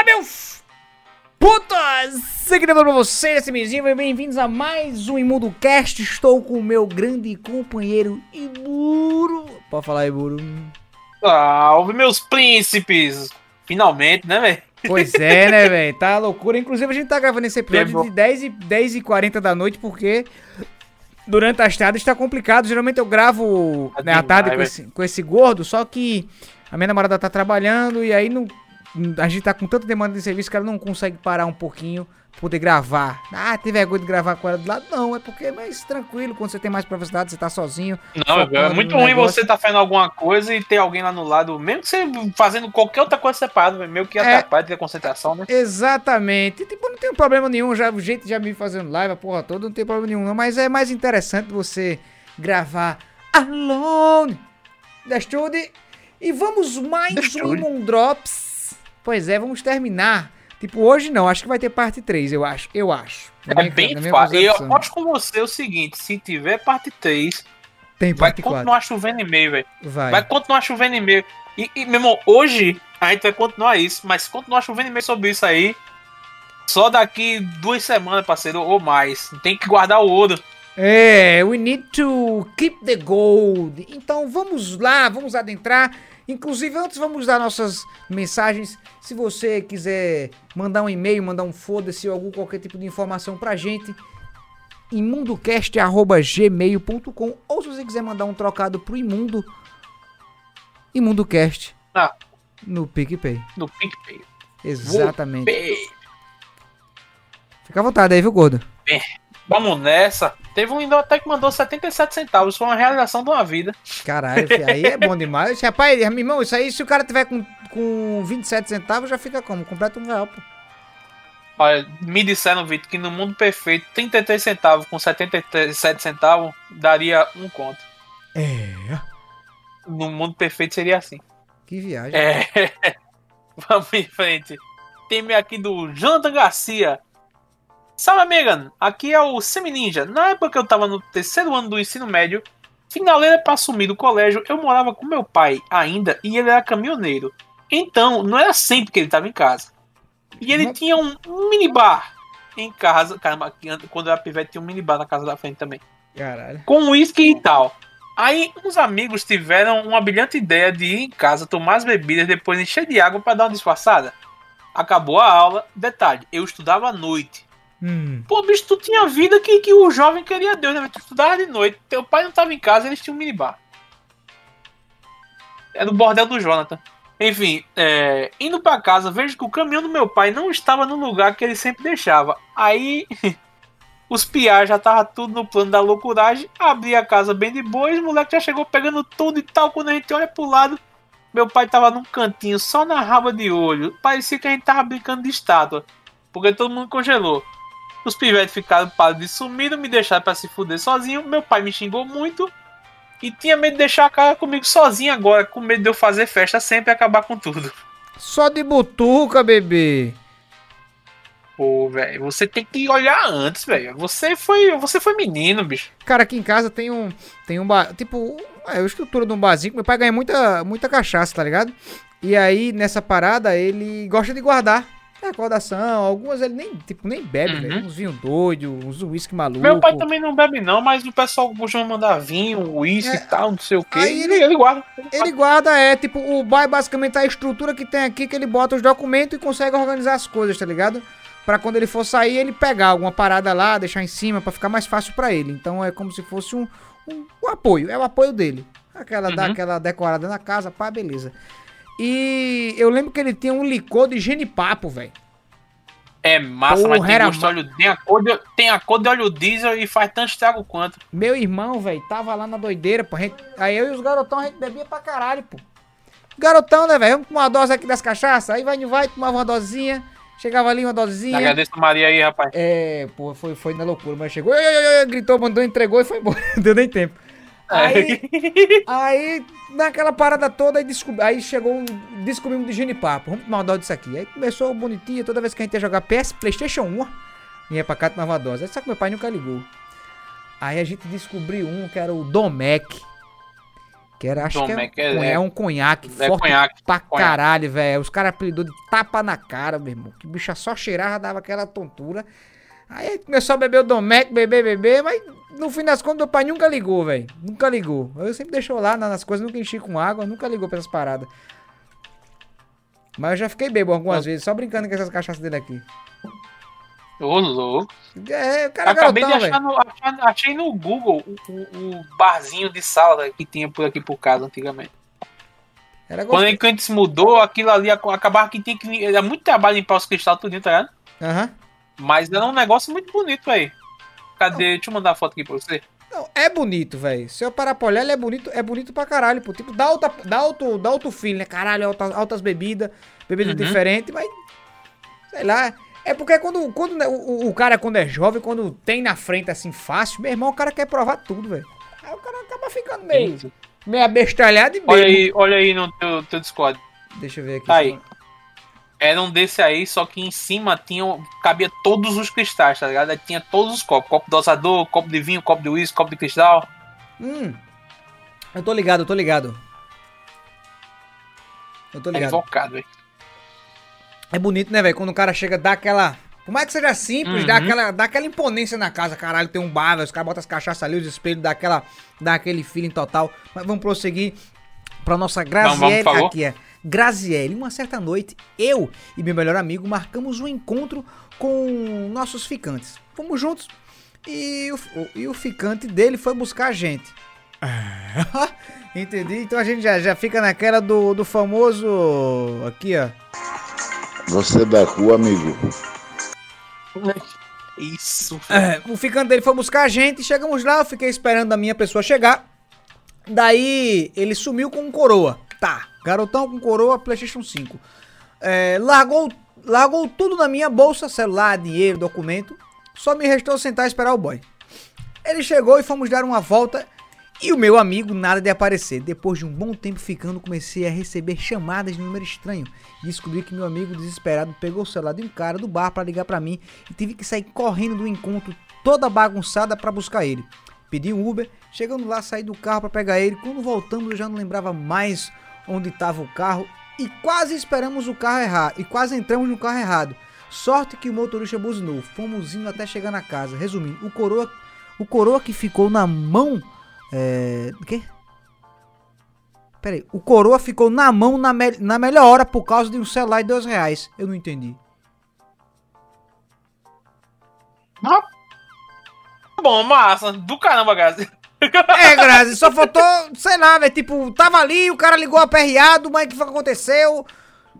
Fala, meus putas! Seguidor pra vocês, esse mesinho, bem-vindos a mais um Imundo Cast. Estou com o meu grande companheiro Iburo. Pode falar, Iburo. Salve, meus príncipes! Finalmente, né, velho? Pois é, né, velho? Tá loucura. Inclusive, a gente tá gravando esse episódio de 10 e, 10 e 40 da noite, porque durante as tardes tá complicado. Geralmente eu gravo Tá né, à tarde com esse, com esse gordo, só que a minha namorada tá trabalhando e aí não, a gente tá com tanta demanda de serviço que ela não consegue parar um pouquinho pra poder gravar. Ah, tem vergonha de gravar com ela do lado? Não, é porque é mais tranquilo quando você tem mais privacidade, você tá sozinho. Não, é muito ruim negócio. você tá fazendo alguma coisa e ter alguém lá no lado, mesmo que você fazendo qualquer outra coisa separada, velho, meio que É. atrapalha ter concentração, né? Exatamente. Tipo, não tem problema nenhum. Já, o jeito de já me fazendo live, a porra toda, não tem problema nenhum, não. Mas é mais interessante você gravar alone da Studio. E vamos mais The um Drops. Pois é, vamos terminar. Tipo, hoje não, acho que vai ter parte 3, eu acho. Eu acho. É minha- bem fácil. E eu aposto com você o seguinte: se tiver parte 3, Tem vai parte 4. continuar chovendo e-mail, velho. Vai. Vai continuar chovendo e-mail. E, e, meu irmão, hoje a gente vai continuar isso, mas continuar chovendo e-mail sobre isso aí, só daqui duas semanas, parceiro, ou mais. Tem que guardar o ouro. É, we need to keep the gold. Então vamos lá, vamos adentrar. Inclusive, antes vamos dar nossas mensagens. Se você quiser mandar um e-mail, mandar um foda-se ou algum qualquer tipo de informação pra gente, imundocast.gmail.com ou se você quiser mandar um trocado pro Imundo, ImundoCast Ah. no PicPay. No PicPay. Exatamente. Fica à vontade aí, viu, gordo? Vamos nessa. Teve um até que mandou 77 centavos. Foi uma realização de uma vida. Caralho, aí é bom demais. Rapaz, meu irmão, isso aí, se o cara tiver com, com 27 centavos, já fica como? Completa um real, pô. Olha, me disseram, Vitor, que no mundo perfeito, 33 centavos com 77 centavos daria um conto. É. No mundo perfeito seria assim. Que viagem. É. Vamos em frente. Tem aqui do Jonathan Garcia. Salve, Megan. Aqui é o Semi Ninja. Na época que eu tava no terceiro ano do ensino médio, finaleira pra assumir do colégio, eu morava com meu pai ainda e ele era caminhoneiro. Então, não era sempre que ele tava em casa. E ele Mas- tinha um minibar em casa. Caramba, quando eu era pivete, tinha um minibar na casa da frente também Caralho. com uísque e tal. Aí uns amigos tiveram uma brilhante ideia de ir em casa tomar as bebidas depois encher de água para dar uma disfarçada. Acabou a aula. Detalhe, eu estudava à noite. Hum. Pô, bicho, tu tinha vida que, que o jovem queria Deus, né? Tu estudava de noite. Teu pai não tava em casa, eles tinham um minibar. É do bordel do Jonathan. Enfim, é, indo pra casa, vejo que o caminhão do meu pai não estava no lugar que ele sempre deixava. Aí os piás já tava tudo no plano da loucuragem. Abri a casa bem de boa e os moleques já chegou pegando tudo e tal. Quando a gente olha pro lado, meu pai tava num cantinho só na raba de olho. Parecia que a gente tava brincando de estátua. Porque todo mundo congelou. Os pivetes ficaram parados de sumido, me deixaram pra se fuder sozinho. Meu pai me xingou muito. E tinha medo de deixar a cara comigo sozinho agora, com medo de eu fazer festa sempre e acabar com tudo. Só de butuca, bebê. Pô, velho, você tem que olhar antes, velho. Você foi, você foi menino, bicho. Cara, aqui em casa tem um. Tem um bar. Tipo, é a estrutura de um barzinho. Meu pai ganha muita, muita cachaça, tá ligado? E aí, nessa parada, ele gosta de guardar. Recordação, algumas ele nem, tipo, nem bebe, Uhum. velho. Uns vinho doido, uns uísque maluco. Meu pai também não bebe não, mas o pessoal costuma mandar vinho, uísque É. e tal, não sei o. Aí Ele, ele- ele guarda. Ele guarda, é, tipo, o bar é basicamente a estrutura que tem aqui, que ele bota os documentos e consegue organizar as coisas, tá ligado? Pra quando ele for sair, ele pegar alguma parada lá, deixar em cima, pra ficar mais fácil pra ele. Então é como se fosse um, um, um apoio, é o apoio dele. Aquela, dá Uhum. aquela decorada na casa, pá, beleza. E eu lembro que ele tinha um licor de genipapo, velho. É massa, Porra, mas tem gosto óleo, tem a, cor de, tem a cor de óleo diesel e faz tanto estrago quanto. Meu irmão, velho, tava lá na doideira, pô. gente- aí eu e os garotão, a gente bebia pra caralho, pô. Garotão, né, velho? Vamos tomar uma dose aqui das cachaças. Aí vai, não vai, tomava uma dosezinha. Chegava ali uma dosezinha. Agradeço a Maria aí, rapaz. É, pô, foi, foi na loucura, mas chegou, gritou, mandou, entregou e foi embora. Não deu nem tempo. Aí, aí naquela parada toda, aí, descob... aí chegou, um- descobrimos de genipapo. Vamos tomar uma dose disso aqui. Aí começou bonitinho, toda vez que a gente ia jogar PS, Playstation 1, ó, ia pra cá tomava dose. Aí só que meu pai nunca ligou. Aí a gente descobriu um que era o Domec. Que era, acho Domec, que é, é- é um conhaque É forte conhaque. pra conhaque. caralho, velho. Os caras apelidou de tapa na cara, meu irmão. Que bicha só cheirava, dava aquela tontura. Aí começou a beber o Domec, beber, beber, mas no fim das contas meu pai nunca ligou, velho. Nunca ligou. Eu sempre deixou lá nas coisas, nunca enchi com água, nunca ligou pra essas paradas. Mas eu já fiquei bebo algumas vezes, só brincando com essas cachaças dele aqui. Ô, louco. É, o cara é Acabei de garotão, achar velho. no, achar- achei no Google o, o- o barzinho de sala que tinha por aqui por casa antigamente. Era Quando a gente se mudou, aquilo ali ac- acabava que tinha que. Era muito trabalho limpar os cristais tudinho, tá ligado? Aham. Mas era um negócio muito bonito aí. Cadê? Deixa eu mandar a foto aqui pra você. Não, é bonito, velho. Se eu parar pra olhar, ele é bonito, é bonito pra caralho, pô. Tipo, dá, alta, dá, alto, dá alto feeling, né? Caralho, altas, altas bebidas, bebidas Uhum. diferentes, mas. Sei lá. É porque quando, quando né, o, o cara, quando é jovem, quando tem na frente assim fácil, meu irmão, o cara quer provar tudo, velho. Aí o cara acaba ficando meio, meio abestalhado e Olha meio. aí, olha aí no teu, teu Discord. Deixa eu ver aqui. Tá aí. Era um desse aí, só que em cima tinha, cabia todos os cristais, tá ligado? Aí tinha todos os copos. Copo dosador, copo de vinho, copo de uísque, copo de cristal. Hum. Eu tô ligado, eu tô ligado. Eu tô É ligado. invocado, velho. É bonito, né, velho? Quando o cara chega, dá aquela. Por mais que seja simples, Uhum. dá, aquela, dá aquela imponência na casa. Caralho, tem um bar, velho. Os caras botam as cachaças ali, os espelhos, dá, aquela, dá aquele feeling total. Mas vamos prosseguir pra nossa Graziele. vamos, falou. aqui é. Graziele, uma certa noite, eu e meu melhor amigo marcamos um encontro com nossos ficantes. Fomos juntos e o, e o ficante dele foi buscar a gente. Entendi. Então a gente já, já fica naquela do, do famoso. Aqui, ó. Você é da rua, amigo? Isso. É, o ficante dele foi buscar a gente, chegamos lá, eu fiquei esperando a minha pessoa chegar. Daí ele sumiu com um coroa. Tá, garotão com coroa, PlayStation 5. É, largou, largou tudo na minha bolsa, celular, dinheiro, documento. Só me restou sentar e esperar o boy. Ele chegou e fomos dar uma volta. E o meu amigo nada de aparecer. Depois de um bom tempo ficando, comecei a receber chamadas de número estranho. E descobri que meu amigo desesperado pegou o celular de um cara do bar para ligar para mim e tive que sair correndo do encontro toda bagunçada para buscar ele. Pedi um Uber, chegando lá, saí do carro para pegar ele. Quando voltamos, eu já não lembrava mais onde estava o carro e quase esperamos o carro errar e quase entramos no carro errado. Sorte que o motorista buzinou. Fomos indo até chegar na casa. Resumindo, o coroa, o coroa que ficou na mão é. Quê? Pera aí. O coroa ficou na mão na, me- na melhor hora por causa de um celular de dois reais. Eu não entendi. Tá bom, massa. Do caramba, Gazi. É, Grazi, só faltou, sei lá, velho. Tipo, tava ali, o cara ligou aperreado, mas o que foi que aconteceu?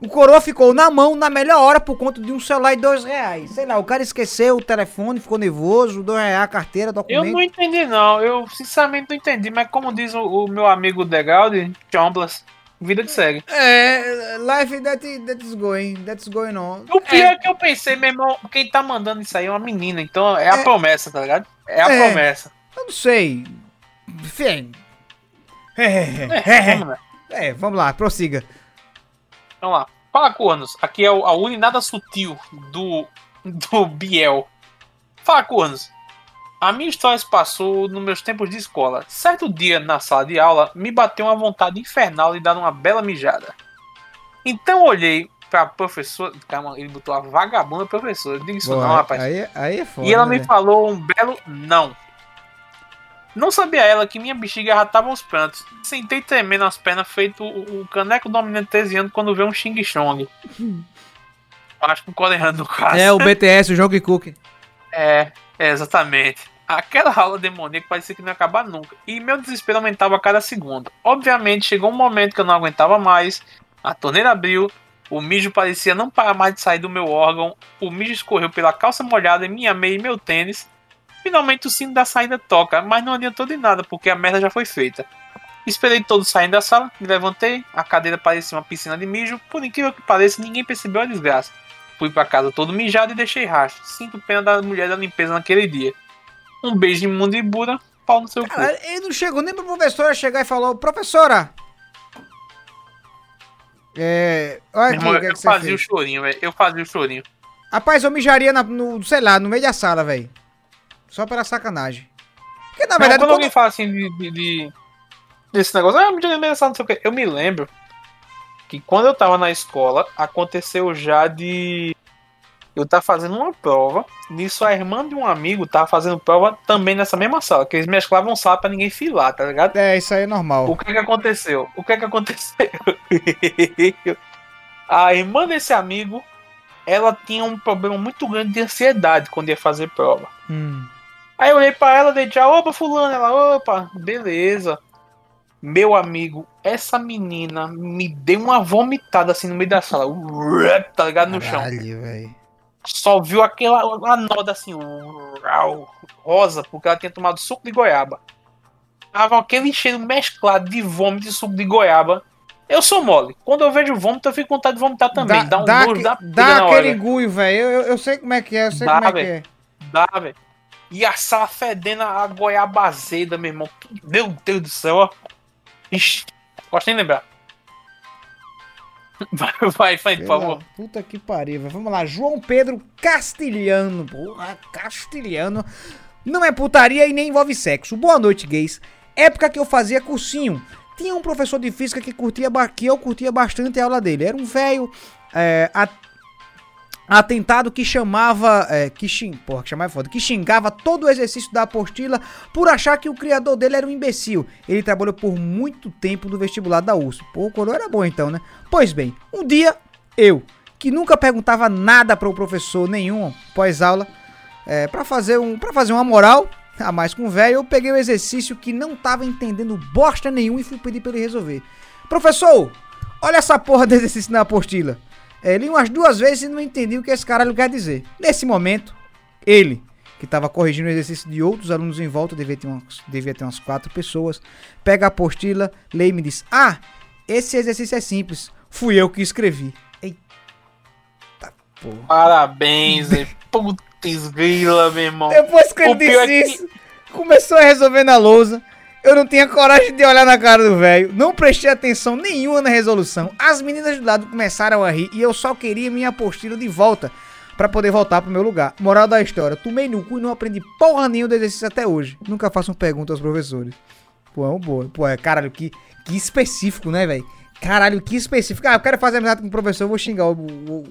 O coroa ficou na mão na melhor hora por conta de um celular de dois reais. Sei lá, o cara esqueceu o telefone, ficou nervoso, dois reais, a carteira, Eu documento. não entendi, não. Eu sinceramente não entendi. Mas como diz o, o meu amigo Degaldi, Chomblas, vida que segue. É, life that, that is going, that's going on. O pior é. que eu pensei, meu irmão, quem tá mandando isso aí é uma menina. Então é a É. promessa, tá ligado? É a É. promessa. Eu não sei. Enfim. É, É, vamos lá. é, vamos lá, prossiga. Vamos lá. Fala, Cornos. Aqui é o- a urinada sutil do, do Biel. Fala, Cornos. A minha história se passou nos meus tempos de escola. Certo dia, na sala de aula, me bateu uma vontade infernal de dar uma bela mijada. Então eu olhei pra professora. Calma, ele botou a vagabunda professora. Eu digo isso Boa, não, rapaz. Aí, aí é foda. E ela né, me falou um belo não. Não sabia ela que minha bexiga já tava aos prantos. Sentei tremendo as pernas, feito o, o caneco dominante 13 anos quando vê um Xing Chong. Acho que um coreano no caso. É, o BTS, o Jogo Cook. É, é, exatamente. Aquela aula demoníaca parecia que não ia acabar nunca. E meu desespero aumentava a cada segundo. Obviamente, chegou um momento que eu não aguentava mais. A torneira abriu. O mijo parecia não parar mais de sair do meu órgão. O mijo escorreu pela calça molhada, minha meia e meu tênis. Finalmente o sino da saída toca, mas não adiantou de nada, porque a merda já foi feita. Esperei todos saindo da sala, me levantei, a cadeira parecia uma piscina de mijo. Por incrível que pareça, ninguém percebeu a desgraça. Fui pra casa todo mijado e deixei rastro. Sinto pena da mulher da limpeza naquele dia. Um beijo imundo e bura, pau no seu cu. Cara, ele não chegou nem pra professora chegar e falou, professora. É. Olha aqui irmão, que, é eu que fazia o chorinho, velho. Eu fazia o chorinho. Rapaz, eu mijaria na- no, sei lá, no meio da sala, velho. Só pela sacanagem. Porque na Não, verdade, quando quando, alguém fala assim de. de, de- desse negócio, ah, me aniversário, não sei o quê. Eu me lembro que quando eu tava na escola, aconteceu já de eu tava fazendo uma prova. Nisso, a irmã de um amigo tava fazendo prova também nessa mesma sala, que eles mesclavam sala pra ninguém filar, tá ligado? É, isso aí é normal. O que que aconteceu? O que que aconteceu? a irmã desse amigo, ela tinha um problema muito grande de ansiedade quando ia fazer prova. Hum. Aí eu olhei pra ela, dei tchau, opa, fulano, ela, opa, beleza. Meu amigo, essa menina me deu uma vomitada assim no meio da sala, tá ligado no chão. Caralho, velho. Só viu aquela uma noda assim, uau, rosa, porque ela tinha tomado suco de goiaba. Tava aquele cheiro mesclado de vômito e suco de goiaba. Eu sou mole. Quando eu vejo vômito, eu fico com vontade de vomitar também. Dá, um dá, nojo, aque- dá, dá hora. aquele guio, velho. Eu, eu, eu sei como é que é, eu sei Dá, como é que é. Dá, velho. E a sala fedendo a goiaba azeda, meu irmão. Meu Deus do céu, ó. Ixi, gosto nem de lembrar. Vai, vai, vai, por favor. Puta que pariu, velho. Vamos lá. João Pedro Castilhano. Porra, Castilhano. Não é putaria e nem envolve sexo. Boa noite, gays. Época que eu fazia cursinho. Tinha um professor de física que, curtia, que eu curtia bastante a aula dele. Era um velho é, atentado que chamava. É, que, xing, porra, que chamava é foda. Que xingava todo o exercício da apostila por achar que o criador dele era um imbecil. Ele trabalhou por muito tempo no vestibular da USP. Pô, o coroa era bom então, né? Pois bem, um dia eu, que nunca perguntava nada para o professor nenhum pós-aula, é, para fazer um, para fazer uma moral a mais com o velho, eu peguei o exercício que não tava entendendo bosta nenhum e fui pedir para ele resolver. Professor, olha essa porra de exercício na apostila. É, li umas duas vezes e não entendi o que esse caralho quer dizer. Nesse momento, ele, que estava corrigindo o exercício de outros alunos em volta, devia ter, umas, devia ter umas quatro pessoas, pega a apostila, lê e me diz: Ah, esse exercício é simples. Fui eu que escrevi. Eita porra. Parabéns. Putz, grila, meu irmão. Depois que ele disse é que- isso, começou a resolver na lousa. Eu não tinha coragem de olhar na cara do velho. Não prestei atenção nenhuma na resolução. As meninas do lado começaram a rir e eu só queria minha apostila de volta pra poder voltar pro meu lugar. Moral da história: tomei no cu e não aprendi porra nenhuma do exercício até hoje. Nunca façam pergunta aos professores. Pô, é um boa. Pô, é caralho, que, que específico, né, velho? Caralho, que específico. Ah, eu quero fazer amizade com o professor, eu vou xingar o- o-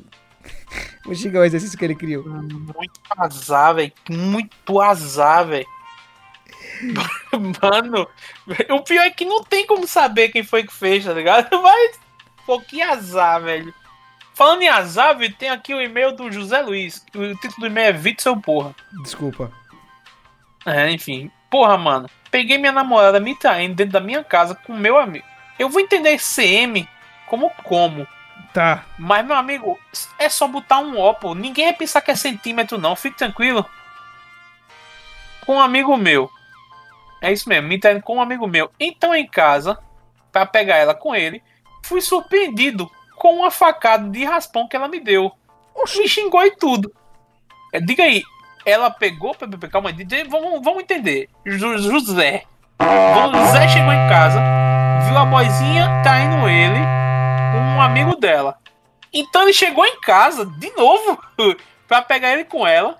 vou xingar o exercício que ele criou. Muito azar, velho. Muito azar, velho. Mano, o pior é que não tem como saber quem foi que fez, tá ligado? Mas, pô, que azar, velho. Falando em azar, velho, tem aqui o e-mail do José Luiz. O título do e-mail é Vitor seu porra. Desculpa. É, enfim. Porra, mano. Peguei minha namorada me traindo dentro da minha casa com meu amigo. Eu vou entender CM como como. Tá. Mas, meu amigo, é só botar um ó, pô. Ninguém vai pensar que é centímetro, não. Fique tranquilo. Com um amigo meu. É isso mesmo, me traindo com um amigo meu. Então, em casa, pra pegar ela com ele, fui surpreendido com uma facada de raspão que ela me deu. Me xingou e tudo. É, diga aí, ela pegou. pe- pe- Calma aí, vamos, vamos entender. José. José chegou em casa, viu a boizinha traindo ele um amigo dela. Então ele chegou em casa de novo pra pegar ele com ela.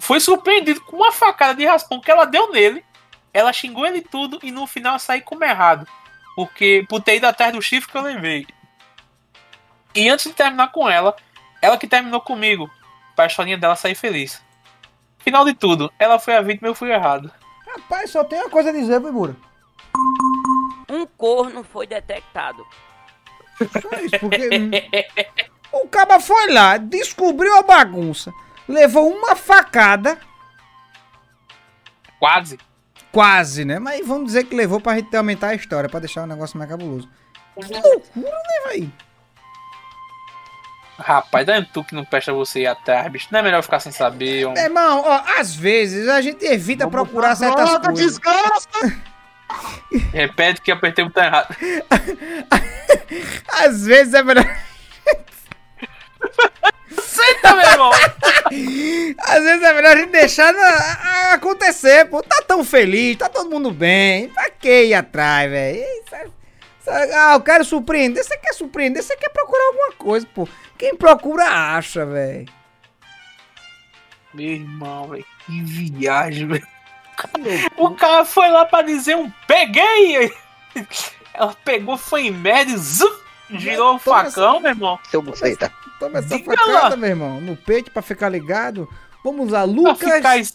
Foi surpreendido com uma facada de raspão que ela deu nele. Ela xingou ele tudo e no final saí como errado. Porque por ter ido atrás do chifre que eu levei. E antes de terminar com ela, ela que terminou comigo. Pra historinha dela sair feliz. Final de tudo, ela foi a vítima e eu fui errado. Rapaz, só tem uma coisa a dizer, viu, Bura? Um corno foi detectado. Só isso, porque. o cara foi lá, descobriu a bagunça, levou uma facada, Quase. quase, né? Mas vamos dizer que levou pra gente aumentar a história, pra deixar o negócio mais cabuloso. Que loucura, né, véi? Rapaz, dá tu que não presta você ir atrás, bicho. Não é melhor ficar sem saber. homem? Irmão, ó, às vezes a gente evita procurar certas Droga, coisas. desgraça! Repete que apertei o botão errado. Às vezes é melhor. Senta, meu irmão! Às vezes é melhor a gente deixar na- a- acontecer, pô. Tá tão feliz, tá todo mundo bem. Pra que ir atrás, velho? Ah, eu quero surpreender. Você quer surpreender? Você quer procurar alguma coisa, pô. Quem procura, acha, velho. Meu irmão, velho. Que viagem, velho. O cara foi lá pra dizer um peguei! Ela pegou, foi em média, zup, girou o facão, meu irmão. Seu buceta. Toma essa Diga facada, lá. meu irmão, no peito pra ficar ligado. Vamos lá, Lucas.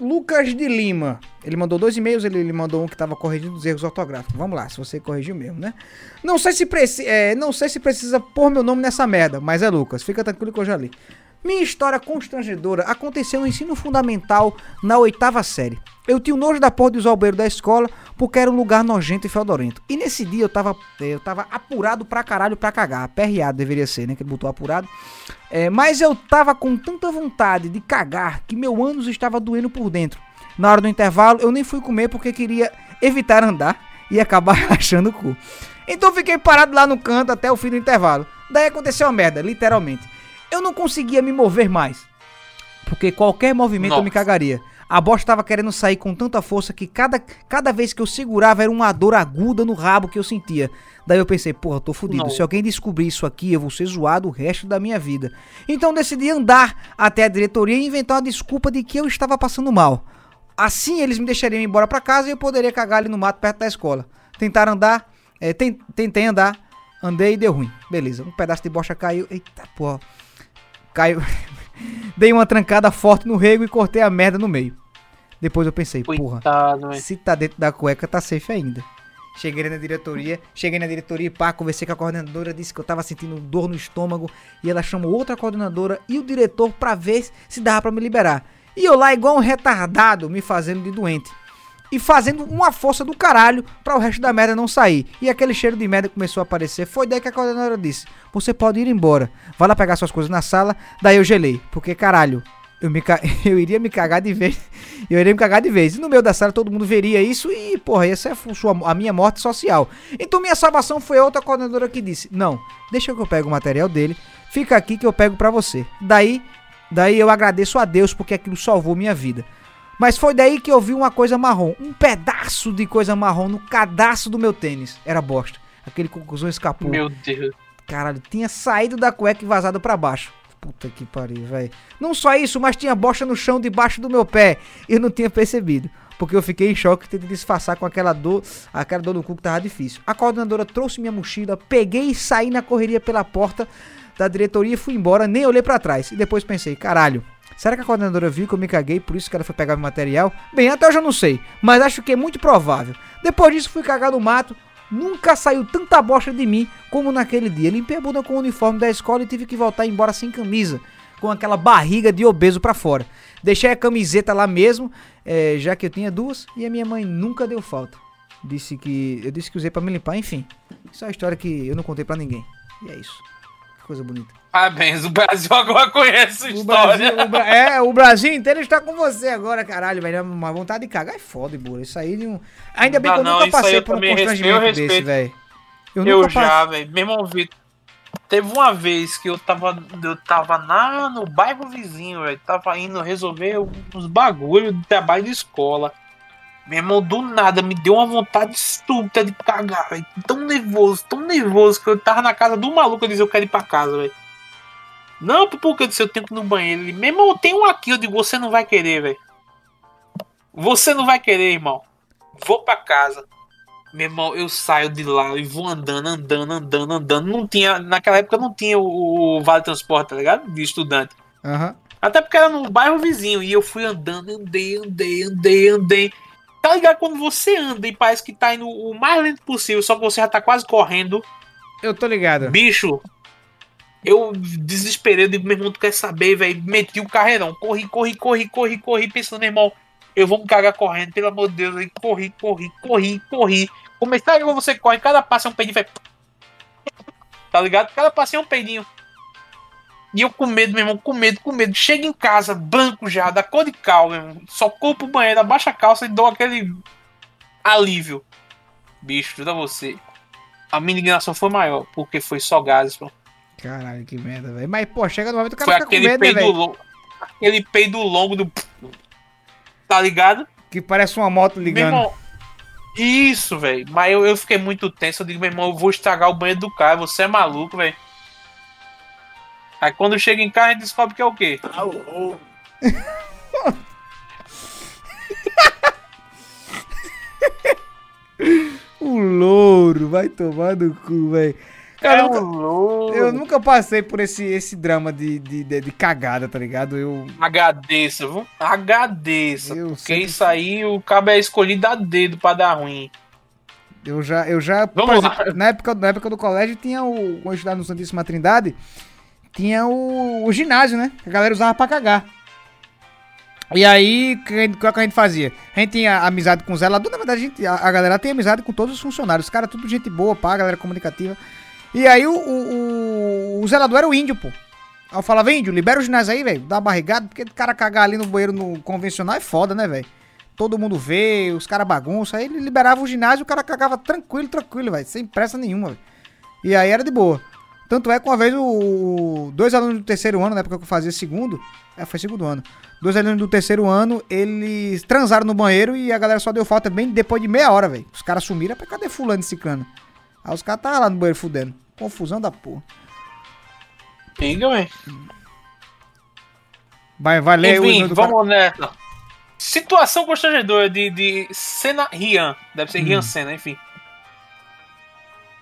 Lucas de Lima. Ele mandou dois e-mails, ele, ele mandou um que tava corrigindo os erros ortográficos. Vamos lá, se você corrigiu mesmo, né? Não sei se preci é, não sei se precisa pôr meu nome nessa merda, mas é Lucas. Fica tranquilo que eu já li. Minha história constrangedora aconteceu no ensino fundamental na oitava série. Eu tinha o nojo da porra de usar da escola porque era um lugar nojento e feodorento. E nesse dia eu tava, eu tava apurado pra caralho pra cagar. Aperreado deveria ser, né? Que ele botou apurado. É, mas eu tava com tanta vontade de cagar que meu ânus estava doendo por dentro. Na hora do intervalo, eu nem fui comer porque queria evitar andar e acabar rachando o cu. Então fiquei parado lá no canto até o fim do intervalo. Daí aconteceu a merda, literalmente. Eu não conseguia me mover mais. Porque qualquer movimento eu me Nossa. cagaria. A bosta tava querendo sair com tanta força que cada, cada vez que eu segurava era uma dor aguda no rabo que eu sentia. Daí eu pensei, porra, eu tô fudido. Não. Se alguém descobrir isso aqui, eu vou ser zoado o resto da minha vida. Então decidi andar até a diretoria e inventar uma desculpa de que eu estava passando mal. Assim eles me deixariam embora pra casa e eu poderia cagar ali no mato perto da escola. Tentar andar, é, ten- tentei andar, andei e deu ruim. Beleza, um pedaço de bosta caiu. Eita porra. Caiu. Dei uma trancada forte no rego e cortei a merda no meio. Depois eu pensei, porra, Coitado, velho. se tá dentro da cueca, tá safe ainda. Cheguei na diretoria, cheguei na diretoria e pá, conversei com a coordenadora, disse que eu tava sentindo dor no estômago e ela chamou outra coordenadora e o diretor pra ver se dava pra me liberar. E eu lá igual um retardado, me fazendo de doente. E fazendo uma força do caralho pra o resto da merda não sair. E aquele cheiro de merda começou a aparecer. Foi daí que a coordenadora disse: Você pode ir embora. Vai lá pegar suas coisas na sala. Daí eu gelei. Porque caralho, eu, me ca- eu iria me cagar de vez. Eu iria me cagar de vez. E no meio da sala todo mundo veria isso e, porra, essa é a minha morte social. Então minha salvação foi outra coordenadora que disse: Não, deixa que eu pego o material dele. Fica aqui que eu pego pra você. Daí, daí eu agradeço a Deus porque aquilo salvou minha vida. Mas foi daí que eu vi uma coisa marrom. Um pedaço de coisa marrom no cadastro do meu tênis. Era bosta. Aquele conclusão escapou. Meu Deus. Caralho, tinha saído da cueca e vazado pra baixo. Puta que pariu, velho. Não só isso, mas tinha bosta no chão debaixo do meu pé. E eu não tinha percebido. Porque eu fiquei em choque tentei disfarçar com aquela dor, aquela dor no cu que tava difícil. A coordenadora trouxe minha mochila, peguei e saí na correria pela porta da diretoria e fui embora, nem olhei pra trás. E depois pensei, caralho, será que a coordenadora viu que eu me caguei, por isso que ela foi pegar meu material? Bem, até hoje eu não sei, mas acho que é muito provável. Depois disso fui cagar no mato, Nunca saiu tanta bosta de mim como naquele dia. Limpei a bunda com o uniforme da escola e tive que voltar embora sem camisa, com aquela barriga de obeso pra fora. Deixei a camiseta lá mesmo, eh, já que eu tinha duas, e a minha mãe nunca deu falta. Disse que. Eu disse que usei pra me limpar, enfim. Isso é uma história que eu não contei pra ninguém. E é isso. Coisa bonita. Parabéns, o Brasil agora conhece a O história. Brasil, o Bra- é, o Brasil inteiro está com você agora, caralho, velho. Uma vontade de cagar é foda, Bura. Isso aí um. Ainda bem Ah, que eu não, nunca passei por um respeito, constrangimento eu desse, respeito. velho. Eu, Eu já, velho. Meu irmão Vitor. Teve uma vez que eu tava, eu tava na, no bairro vizinho, velho. Tava indo resolver uns bagulho de trabalho de escola. Meu irmão, do nada, me deu uma vontade estúpida de cagar, velho. Tão nervoso, tão nervoso, que eu tava na casa do maluco. Eu disse, eu quero ir pra casa, velho. Não, porque eu disse, eu tenho que ir no banheiro. Ele, meu irmão, tem um aqui. Eu digo, você não vai querer, velho. Você não vai querer, irmão. Vou pra casa. Meu irmão, eu saio de lá e vou andando, andando, andando, andando. Não tinha, naquela época não tinha o, o Vale Transporte, tá ligado? De estudante. Aham. Até porque era no bairro vizinho. E eu fui andando, andei, andei, andei, andei. Tá ligado? Quando você anda e parece que tá indo o mais lento possível, só que você já tá quase correndo. Eu tô ligado. Bicho, eu desesperei, eu digo, meu irmão, tu quer saber, velho? Meti o carreirão, corri, corri, corri, corri, corri, pensando, meu irmão, eu vou me cagar correndo, pelo amor de Deus, aí corri, corri, corri, corri. Sabe quando você corre, cada passo é um peidinho, vai. Tá ligado? Cada passo é um peidinho. E eu com medo, meu irmão, com medo, com medo. Chego em casa, branco já, da cor de cal, meu irmão. Só corro pro banheiro, abaixo a calça e dou aquele alívio. Bicho, juro a você. A minha indignação foi maior, porque foi só gases, pô. Caralho, que merda, velho. Mas, pô, chega no momento que o Foi cara com aquele medo, né, peido velho? longo. Aquele peido longo do. Tá ligado? Que parece uma moto Meu ligando. irmão. Isso, velho. Mas eu, eu fiquei muito tenso. Eu digo, meu irmão, eu vou estragar o banheiro do cara. Você é maluco, velho. Aí quando chega em casa, a gente descobre que é o quê? Ah, o louro, vai tomar no cu, velho. Cara, é eu nunca passei por esse, esse drama de, de, de, de cagada, tá ligado? Eu... Agradeça, viu? Agradeça. Eu porque sempre... isso aí, o cabo é escolhido a dedo pra dar ruim. Eu já, eu já Vamos exemplo, lá. Na, época, na época do colégio tinha o. Quando eu estudava no Santíssima Trindade, tinha o, o ginásio, né? Que a galera usava pra cagar. E aí, o que, a gente- fazia? A gente tinha amizade com o zelador, na verdade, a, gente, a, a galera tem amizade com todos os funcionários. Os caras, tudo gente boa, pá, galera comunicativa. E aí, o, o, o, zelador era o índio, pô. Eu falava, índio, libera o ginásio aí, velho, dá uma barrigada, porque o cara cagar ali no banheiro no convencional é foda, né, velho? Todo mundo vê, os caras bagunçam. Aí ele liberava o ginásio o cara cagava tranquilo, tranquilo, velho. Sem pressa nenhuma, velho. E aí era de boa. Tanto é que uma vez o, o- dois alunos do terceiro ano, na época que eu fazia segundo, é, foi segundo ano. Dois alunos do terceiro ano, eles transaram no banheiro e a galera só deu falta bem depois de meia hora, velho. Os caras sumiram, pra cadê fulano e ciclano? Aí os caras estavam lá no banheiro fudendo. Confusão da porra. Liga, velho. Vai, vai ler o Enfim, e-mail do cara. vamos nessa. Situação constrangedora de, de Senna Rian. Deve ser Hum. Rian Senna, enfim.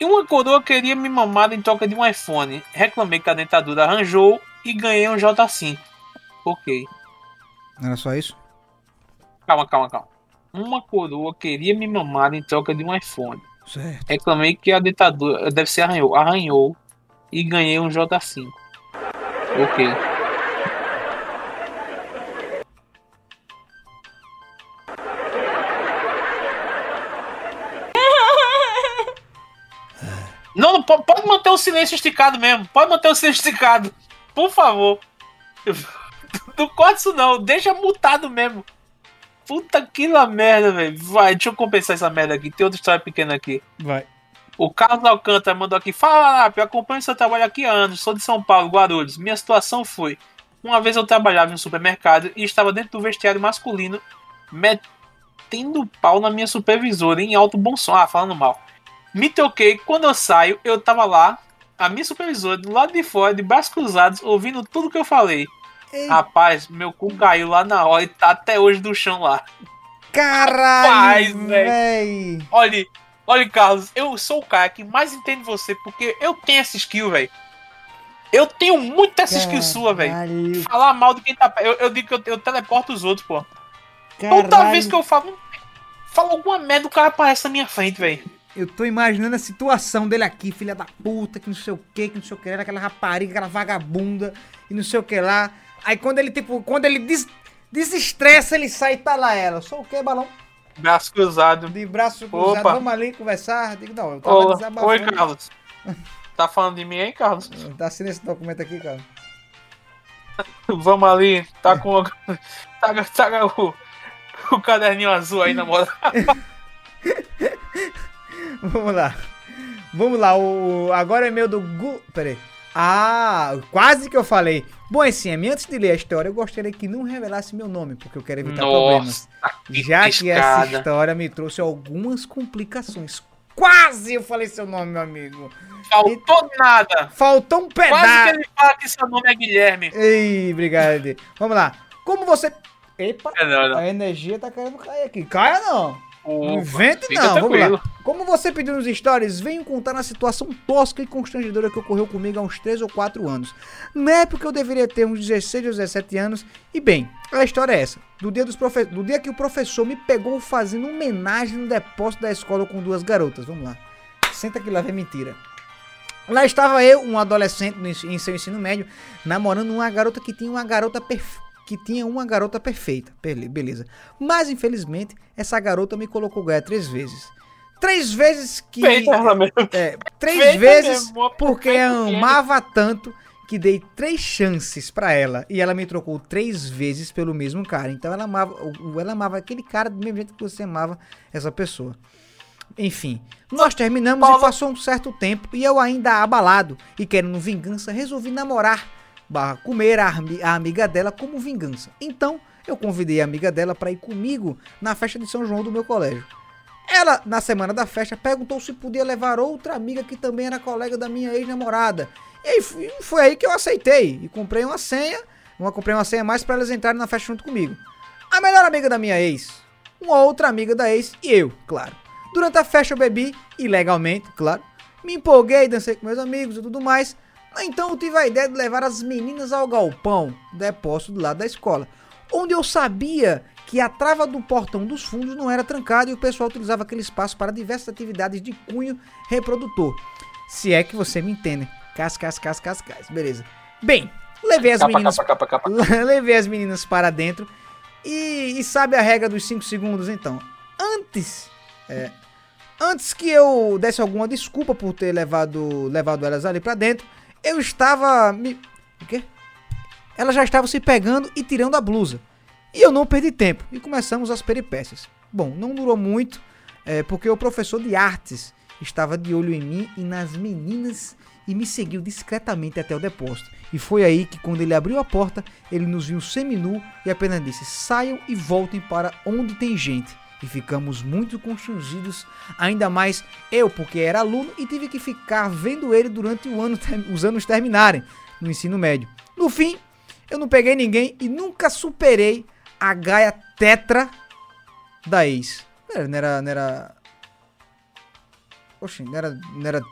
E uma coroa queria me mamar em troca de um iPhone. Reclamei que a dentadura arranjou e ganhei um J5. Ok. Não era só isso? Calma, calma, calma. Uma coroa queria me mamar em troca de um iPhone. Certo. Reclamei que a dentadura deve ser arranhou. Arranhou e ganhei um J5. Ok. Não, não po- pode manter o silêncio esticado mesmo. Pode manter o silêncio esticado. Por favor. Não corta isso não. Deixa mutado mesmo. Puta que la merda, velho. Vai, deixa eu compensar essa merda aqui. Tem outra história pequena aqui. Vai. O Carlos Alcântara mandou aqui. Fala, Lap, eu acompanho seu trabalho aqui há anos. Sou de São Paulo, Guarulhos. Minha situação foi: uma vez eu trabalhava em um supermercado e estava dentro do vestiário masculino, metendo pau na minha supervisora em alto bom som. Ah, falando mal. Me toquei. Quando eu saio, eu tava lá, a minha supervisora, do lado de fora, de braços cruzados, ouvindo tudo que eu falei. Ei, Rapaz, meu cu caiu lá na hora e tá até hoje do chão lá. caralho, Rapaz, véi. Olha, olha, Carlos, eu sou o cara que mais entende você, porque eu tenho essa skill, velho. Eu tenho muito essa skill sua, velho. Falar mal de quem tá perto. Eu, eu digo que eu, eu teleporto os outros, pô. caralho. Toda vez que eu falo. Falo alguma merda, o cara aparece na minha frente, velho. Eu tô imaginando a situação dele aqui, filha da puta, que não sei o que, que não sei o que, era aquela rapariga, aquela vagabunda, e não sei o que lá. Aí quando ele, tipo, quando ele des desestressa, ele sai e tá lá ela. Sou o que, balão? Braço cruzado. De braço cruzado, Opa. vamos ali conversar. Digo, não, eu tava desabafando. oi, Carlos. Tá falando de mim aí, Carlos? Tá assinando esse documento aqui, cara. Vamos ali. Tá com. Tá, tá o, o caderninho azul aí na moda. Vamos lá. Vamos lá, o agora é meu do Gu... Pera aí. Ah, quase que eu falei. Bom, assim, antes de ler a história, eu gostaria que não revelasse meu nome, porque eu quero evitar problemas. Nossa, que Já que essa história me trouxe algumas complicações. Quase eu falei seu nome, meu amigo. Faltou nada. Faltou um Quase que pedaço. ele fala que seu nome é Guilherme. Ei, obrigado. Vamos lá. Como você... Epa, É, não, não. a energia tá querendo cair aqui. Caia não. Invente fica não, vamos tranquilo. lá. Como você pediu nos stories, venho contar a situação tosca e constrangedora que ocorreu comigo há uns 3 ou 4 anos. Na época eu deveria ter uns 16 ou 17 anos. E bem, a história é essa. Do dia, dos profe... Do dia que o professor me pegou fazendo homenagem no depósito da escola com duas garotas. Vamos lá. Senta que lá vem mentira. Lá estava eu, um adolescente em seu ensino médio, namorando uma garota que tinha uma garota perfe- que tinha uma garota perfeita. Bele- Beleza. Mas infelizmente, essa garota me colocou ganhar três vezes. Três vezes que Feita ela mesmo. é, três Feita vezes mesmo, porque eu amava tanto que dei três chances pra ela e ela me trocou três vezes pelo mesmo cara. Então ela amava, ela amava aquele cara do mesmo jeito que você amava essa pessoa. Enfim, nós terminamos e Paulo- passou um certo tempo e eu ainda abalado e querendo vingança, resolvi namorar, barra comer a, a amiga dela como vingança. Então, eu convidei a amiga dela para ir comigo na festa de São João do meu colégio. Ela, na semana da festa, perguntou se podia levar outra amiga que também era colega da minha ex-namorada. E aí foi, foi aí que eu aceitei e comprei uma senha, uma comprei uma senha mais para elas entrarem na festa junto comigo. A melhor amiga da minha ex, uma outra amiga da ex e eu, claro. Durante a festa eu bebi, ilegalmente, claro. Me empolguei, dancei com meus amigos e tudo mais. Então eu tive a ideia de levar as meninas ao galpão, depósito do lado da escola, onde eu sabia que a trava do portão dos fundos não era trancada e o pessoal utilizava aquele espaço para diversas atividades de cunho reprodutor. Se é que você me entende. Cas, cas, cas, cas, cas. Beleza. Bem, levei as Capa, meninas capa, capa, capa. levei as meninas para dentro. E, e sabe a regra dos 5 segundos, então? Antes. é, antes que eu desse alguma desculpa por ter levado, levado elas ali para dentro, eu estava. Me, o quê? Elas já estavam se pegando e tirando a blusa. E eu não perdi tempo. E começamos as peripécias. Bom, não durou muito, é, porque o professor de artes estava de olho em mim e nas meninas e me seguiu discretamente até o depósito. E foi aí que, quando ele abriu a porta, ele nos viu seminu e apenas disse: saiam e voltem para onde tem gente. E ficamos muito constrangidos, ainda mais eu, porque era aluno e tive que ficar vendo ele durante o ano, os anos terminarem no ensino médio. No fim, eu não peguei ninguém e nunca superei a gaia tetra da ex. Não era, não era... Oxi, não era, não era.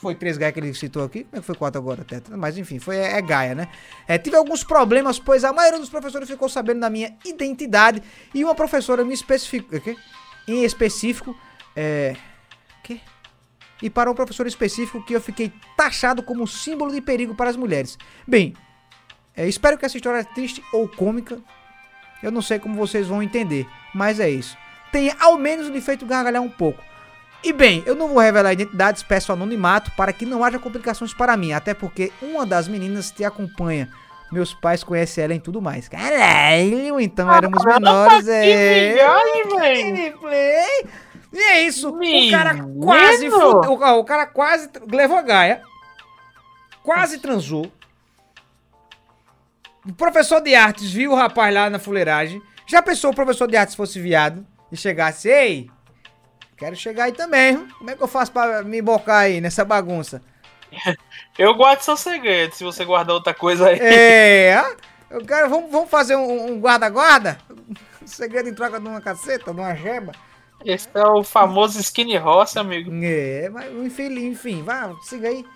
Foi três Gaia que ele citou aqui? Como é que foi quatro agora, Tetra? Mas enfim, foi, é, é Gaia, né? É, tive alguns problemas, pois a maioria dos professores ficou sabendo da minha identidade e uma professora me especificou. o quê? Em específico, é. quê? E para um professor específico que eu fiquei taxado como símbolo de perigo para as mulheres. Bem, é, espero que essa história triste ou cômica, eu não sei como vocês vão entender, mas é isso. Tenha ao menos me feito gargalhar um pouco. E bem, eu não vou revelar identidades, peço anonimato para que não haja complicações para mim, até porque uma das meninas te acompanha. Meus pais conhecem ela e tudo mais. Caralho, então éramos menores, Que é. Gameplay. E é isso, o cara Menino. quase fudeu, o, cara quase levou a gaia, quase transou. O professor de artes viu o rapaz lá na fuleiragem. Já pensou o professor de artes fosse viado e chegasse, ei, quero chegar aí também, como é que eu faço pra me embocar aí nessa bagunça? Eu guardo seu segredo, se você guardar outra coisa aí. É, eu quero, vamos, vamos fazer um guarda-guarda? Um segredo em troca de uma caceta, de uma gema? Esse é o famoso skinny horse, amigo. É, mas enfim, enfim, vá, siga aí.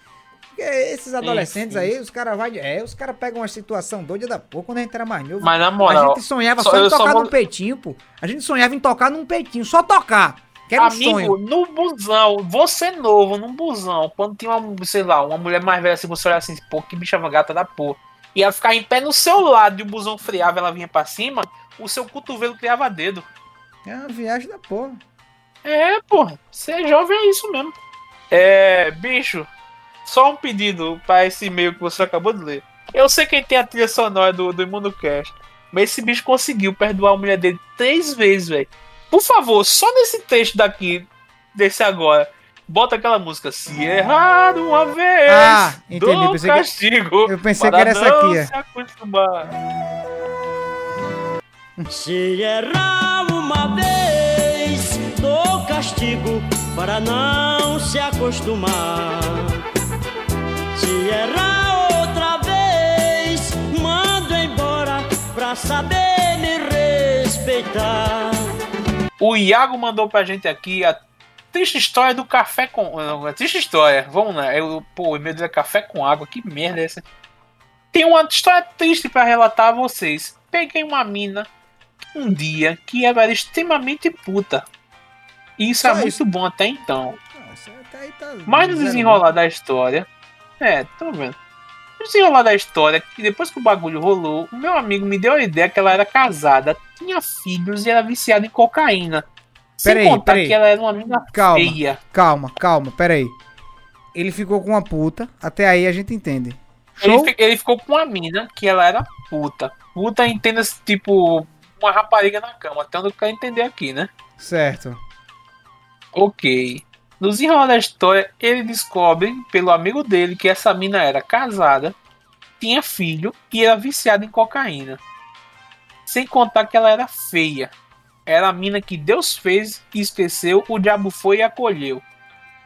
Porque esses adolescentes Enfim. aí, os caras vai, é, os caras pegam uma situação doida da porra quando a gente era mais novo. Mas na a moral, gente sonhava só- só, em só tocar vou- num peitinho, pô. A gente sonhava em tocar num peitinho, só tocar. Que era um amigo, sonho. no busão, você novo, num busão, quando tinha uma, sei lá, uma mulher mais velha assim, você olhava assim, pô, que bicha gata da porra. E ela ficava em pé no seu lado e o busão freava, ela vinha pra cima, o seu cotovelo criava dedo. É uma viagem da porra. É, porra, ser jovem é isso mesmo. É, bicho, só um pedido pra esse e-mail que você acabou de ler. Eu sei quem tem a trilha sonora do, do ImunoCast, mas esse bicho conseguiu perdoar a mulher dele três vezes, velho. Por favor, só nesse texto daqui, desse agora, bota aquela música. Se errar uma vez, Ah, entendi, que- castigo. eu pensei para que era essa aqui, é. se acostumar. Se errar uma vez, dou castigo para não se acostumar. Se errar outra vez, mando embora pra saber me respeitar. O Iago mandou pra gente aqui a triste história do café com. Não, a triste história. Vamos lá. Eu, pô, o e-mail dele é café com água. Que merda é essa? Tem uma história triste pra relatar a vocês. Peguei uma mina um dia que era extremamente puta. E isso é muito isso? bom até então. Até aí tá Mas no desenrolar da história. É, tô vendo. No desenrolar da história, que depois que o bagulho rolou, o meu amigo me deu a ideia que ela era casada, tinha filhos e era viciada em cocaína. Sem Peraí, contar peraí. que ela era uma mina Calma. feia. Calma, calma, pera aí. Ele ficou com uma puta, até aí a gente entende. Ele, Show? fi- ele ficou com uma mina que ela era puta. Puta entenda-se, tipo, uma rapariga na cama. Até onde eu entender aqui, né? Certo. Ok. No desenrolar da história, ele descobre, pelo amigo dele, que essa mina era casada, tinha filho e era viciada em cocaína. Sem contar que ela era feia. Era a mina que Deus fez e esqueceu, o diabo foi e acolheu.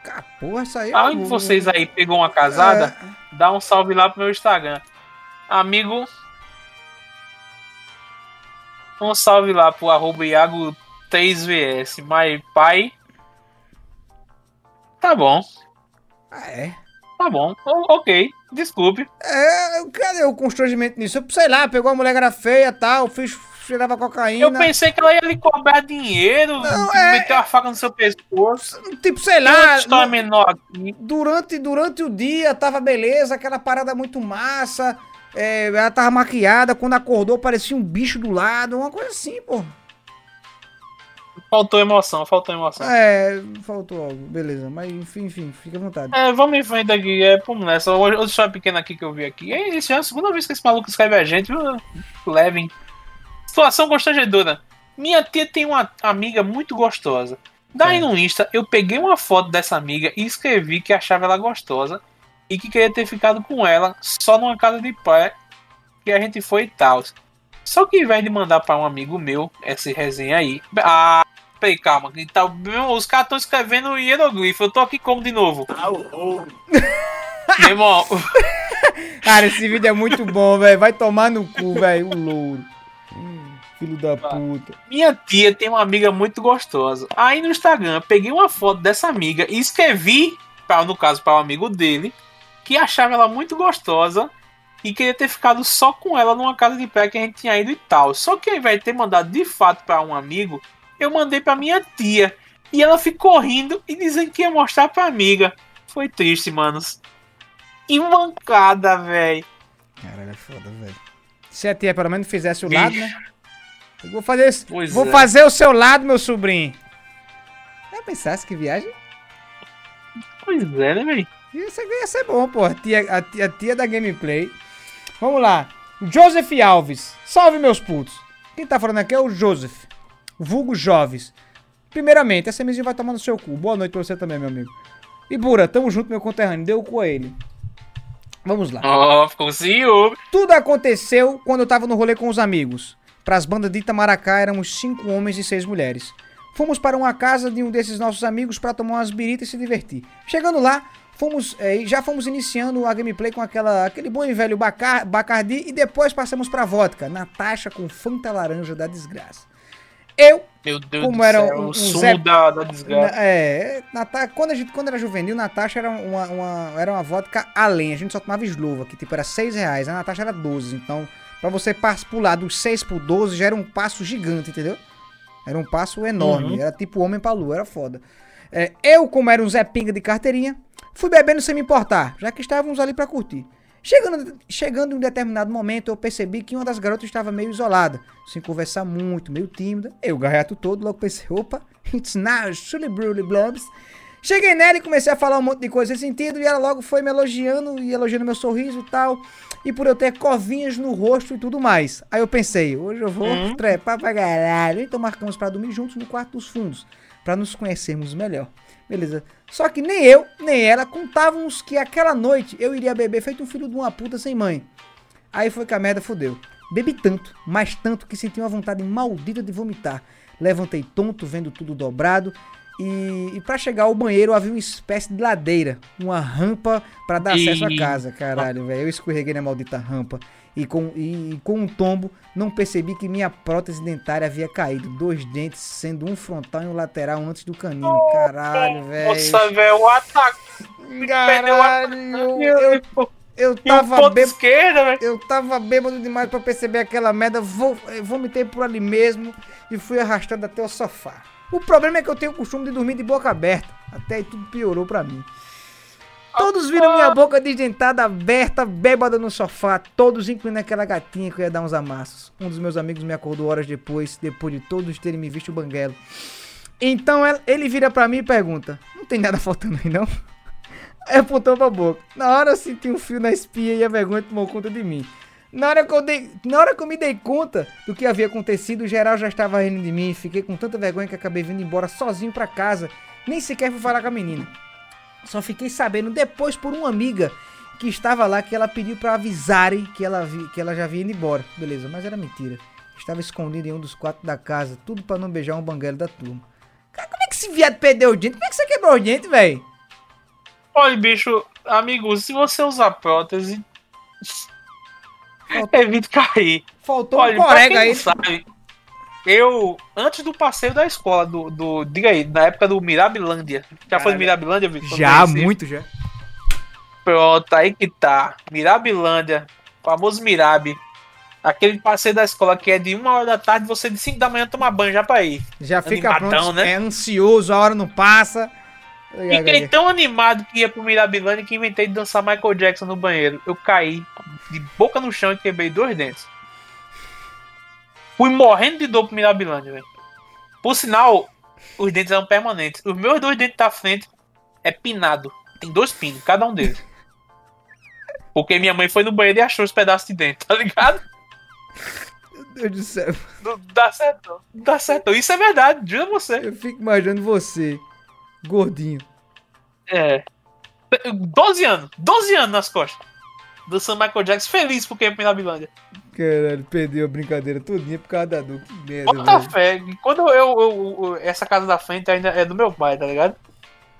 Cara, porra, isso aí é Além de vocês aí pegou uma casada, É, dá um salve lá pro meu Instagram. Amigo. Um salve lá pro arroba Iago 3VS. Mas pai, Tá bom, Ah, é. Tá bom. Ok, desculpe. É, cadê o constrangimento nisso? Eu, sei lá, pegou a mulher que era feia e tal, fiz, cheirava cocaína. Eu pensei que ela ia lhe cobrar dinheiro, Não, é- meteu a faca no seu pescoço. Tipo, sei lá, no- menor aqui. durante, durante o dia tava beleza, aquela parada muito massa. é, ela tava maquiada, quando acordou parecia um bicho do lado, uma coisa assim, pô. Faltou emoção, faltou emoção. É, faltou algo, beleza. Mas enfim, enfim, fica à vontade. É, vamos em frente aqui, é, vamos nessa. Outra história pequena aqui que eu vi aqui. É, isso é a segunda vez que esse maluco escreve a gente, viu? Levem. Situação constrangedora. Minha tia tem uma amiga muito gostosa. Daí no Insta, eu peguei uma foto dessa amiga e escrevi que achava ela gostosa e que queria ter ficado com ela só numa casa de praia que a gente foi e tal. Só que ao invés de mandar pra um amigo meu essa resenha aí. Ah, peraí, calma. Tá, meu, os caras estão escrevendo hieroglifo. Eu tô aqui como de novo? Meu irmão, Cara, esse vídeo é muito bom, velho. Vai tomar no cu, velho, o louro. Hum, Filho da puta. minha tia tem uma amiga muito gostosa. Aí no Instagram, peguei uma foto dessa amiga e escrevi, pra, no caso, para o amigo dele, que achava ela muito gostosa e queria ter ficado só com ela numa casa de praia que a gente tinha ido e tal. Só que ao invés de ter mandado de fato para um amigo, eu mandei pra minha tia. E ela ficou rindo e dizendo que ia mostrar pra amiga. Foi triste, manos. E mancada, velho. Caralho, é foda, velho. Se a tia pelo menos fizesse o Bicho. lado, né? Eu vou fazer esse- Vou é. fazer o seu lado, meu sobrinho. Já pensasse que viagem? Pois é, né, velho? Isso aqui ia ser bom, pô. A tia, a, tia, a tia da gameplay. Vamos lá. Joseph Alves. Salve, meus putos. Quem tá falando aqui é o Joseph. Vulgo Joves. Primeiramente, essa MZ vai tomar no seu cu. Boa noite pra você também, meu amigo. E Bura, tamo junto, meu conterrâneo. Deu o cu a ele. Vamos lá. Ó, ficou ciúme. Tudo aconteceu quando eu tava no rolê com os amigos. Pras bandas de Itamaracá éramos cinco homens e seis mulheres. Fomos para uma casa de um desses nossos amigos para tomar umas biritas e se divertir. Chegando lá, fomos, eh, já fomos iniciando a gameplay com aquela, aquele bom e velho Bacar, Bacardi e depois passamos pra vodka, Natasha com Fanta Laranja da desgraça. Eu Meu Deus Como do era céu, um- um Zé- da, da desgraça. É, Nata- quando, a gente, quando era juvenil, Natasha era uma, uma- era uma vodka além. A gente só tomava Slova, que tipo era 6 reais. A Natasha era 12. Então, pra você pular dos 6 pro 12, já era um passo gigante, entendeu? Era um passo enorme. Uhum. Era tipo homem pra lua, era foda. É, eu, como era um Zé Pinga de carteirinha, fui bebendo sem me importar, já que estávamos ali pra curtir. Chegando, chegando em um determinado momento, eu percebi que uma das garotas estava meio isolada, sem conversar muito, meio tímida. Eu, garreto todo, logo pensei, opa, it's now, Brully Blobs. Cheguei nela e comecei a falar um monte de coisa sem sentido, e ela logo foi me elogiando, e elogiando meu sorriso e tal, e por eu ter covinhas no rosto e tudo mais. Aí eu pensei, hoje eu vou Hum. trepar pra caralho, então marcamos pra dormir juntos no quarto dos fundos, pra nos conhecermos melhor. Beleza. Só que nem eu, nem ela contávamos que aquela noite eu iria beber feito um filho de uma puta sem mãe. Aí foi que a merda fodeu. Bebi tanto, mas tanto que senti uma vontade maldita de vomitar. Levantei tonto, vendo tudo dobrado. E, e para chegar ao banheiro havia uma espécie de ladeira, uma rampa para dar acesso à casa. Caralho, velho. Eu escorreguei na maldita rampa. E com, e, e com um tombo, não percebi que minha prótese dentária havia caído. Dois dentes, sendo um frontal e um lateral antes do canino. Caralho, velho. Nossa, velho, o ataque. Caralho, eu, eu, eu tava bêbado. Eu tava bêbado demais pra perceber aquela merda, vo- eh, vomitei por ali mesmo e fui arrastado até o sofá. O problema é que eu tenho o costume de dormir de boca aberta. Até aí tudo piorou pra mim. Todos viram minha boca desdentada, aberta, bêbada no sofá, todos incluindo aquela gatinha que eu ia dar uns amassos. Um dos meus amigos me acordou horas depois, depois de todos terem me visto o banguelo. Então ele vira pra mim e pergunta: Não tem nada faltando aí não? Aí apontou pra boca. Na hora eu senti um fio na espinha e a vergonha tomou conta de mim. Na hora, que eu dei, na hora que eu me dei conta do que havia acontecido, o geral já estava rindo de mim. Fiquei com tanta vergonha que acabei vindo embora sozinho pra casa. Nem sequer fui falar com a menina. Só fiquei sabendo depois por uma amiga que estava lá que ela pediu pra avisarem que ela, vi, que ela já havia ido embora. Beleza, mas era mentira. Estava escondido em um dos quartos da casa, tudo pra não beijar um banguelo da turma. Cara, como é que esse viado perdeu o dente? Como é que você quebrou o dente, velho? Olha, bicho, amigo, se você usar prótese, Faltou, evite cair. faltou Olha, um corega não aí. sabe, eu, antes do passeio da escola, do, do diga aí, na época do Mirabilândia. Já foi Caralho. Mirabilândia, Vitor? Já, muito já. Pronto, aí que tá. Mirabilândia, famoso Mirabi. Aquele passeio da escola que é de uma hora da tarde, você de 5 da manhã toma banho já pra ir. Já fica Animadão, pronto, né? é ansioso, a hora não passa. Ai, Fiquei ai, tão animado que ia pro Mirabilândia que inventei de dançar Michael Jackson no banheiro. Eu caí de boca no chão e quebrei dois dentes. Fui morrendo de dor pro Mirabilândia, velho. Por sinal, os dentes eram permanentes. Os meus dois dentes da frente é pinado. Tem dois pinos, cada um deles. Porque minha mãe foi no banheiro e achou os pedaços de dente, tá ligado? Meu Deus do céu. Não dá certo, não. dá certo. Isso é verdade, juro você. Eu fico imaginando você, gordinho. É. 12 anos, 12 anos nas costas. Dançando Michael Jackson, feliz porque é pro Mirabilândia. Caralho, perdeu a brincadeira todinha por causa da dor. Que merda, Bota velho. fé, quando eu, eu- eu- Essa casa da frente ainda é do meu pai, tá ligado?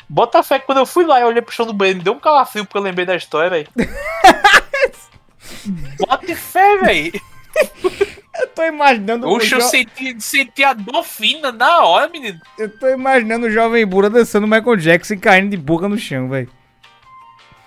Bota fé que quando eu fui lá e olhei pro chão do banheiro, me deu um calafrio porque eu lembrei da história, velho. Bota fé, velho. Eu tô imaginando o Oxe, eu jo- senti, senti a dor fina na hora, menino. Eu tô imaginando o jovem Bura dançando Michael Jackson e caindo de boca no chão, velho.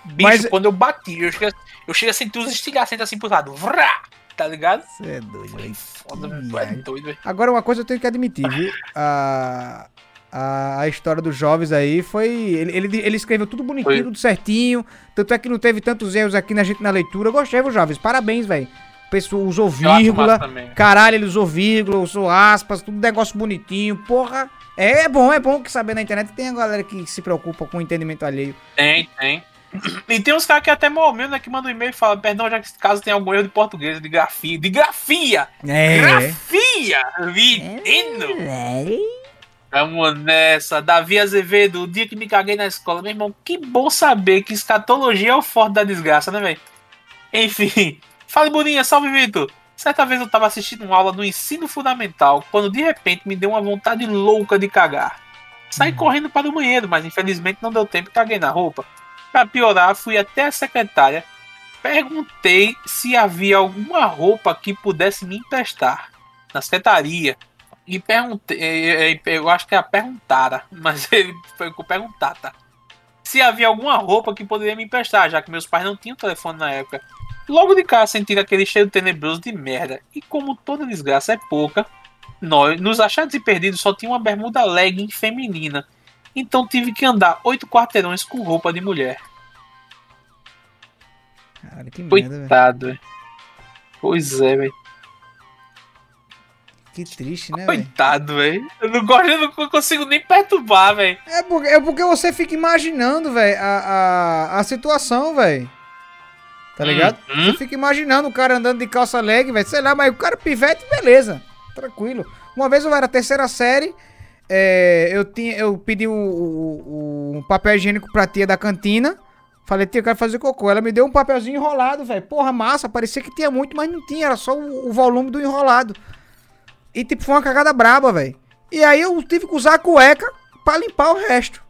Bicho, Mas- quando eu bati, eu cheguei, eu cheguei a sentir os estilhacentos assim pro lado. Vrá! Tá ligado? Você é doido, velho. Foda, velho. É doido, velho. Agora, uma coisa eu tenho que admitir, viu? A, a, a história dos jovens aí foi. Ele, ele, ele escreveu tudo bonitinho, Foi. tudo certinho. Tanto é que não teve tantos erros aqui na gente na leitura. Eu gostei, viu, jovens? Parabéns, velho. O pessoal usou vírgula. Caralho, ele usou vírgula, usou aspas, tudo negócio bonitinho. Porra. É, bom, é bom que saber na internet tem a galera que se preocupa com o entendimento alheio. Tem, tem. E tem uns caras que até morreu, né? Que mandam um e-mail e falam, perdão, já que esse caso tem algum erro de português, de grafia. De grafia! É. Grafia! Menino! Vamos nessa. Davi Azevedo, o dia que me caguei na escola. Meu irmão, que bom saber que escatologia é o forte da desgraça, né, velho? Enfim. Fala, Boninha, salve, Vitor. Certa vez eu tava assistindo uma aula do ensino fundamental, quando de repente me deu uma vontade louca de cagar. Saí correndo para o banheiro, mas infelizmente não deu tempo e caguei na roupa. Pra piorar, fui até a secretária, perguntei se havia alguma roupa que pudesse me emprestar na secretaria. E perguntei, eh, eh, eu acho que era perguntara, mas ele foi com perguntar, tá? Se havia alguma roupa que poderia me emprestar, já que meus pais não tinham telefone na época. Logo de cara senti aquele cheiro tenebroso de merda. E como toda desgraça é pouca, nós, nos achados e perdidos só tinha uma bermuda legging feminina. Então tive que andar oito quarteirões com roupa de mulher. Caralho, que merda. Coitado, velho. Pois é, velho. Que triste, né? Coitado, velho. Eu não gosto, eu não consigo nem perturbar, velho. É porque, é porque você fica imaginando, velho, a, a, a situação, velho. Tá ligado? Uhum. Você fica imaginando o cara andando de calça leg, velho. Sei lá, mas o cara pivete, beleza. Tranquilo. Uma vez eu era terceira série, é, eu, tinha, eu pedi o, o- o papel higiênico pra tia da cantina. Falei, tia, eu quero fazer cocô. Ela me deu um papelzinho enrolado, velho. Porra, massa. Parecia que tinha muito, mas não tinha. Era só o, o volume do enrolado. E tipo, foi uma cagada braba, velho. E aí eu tive que usar a cueca pra limpar o resto.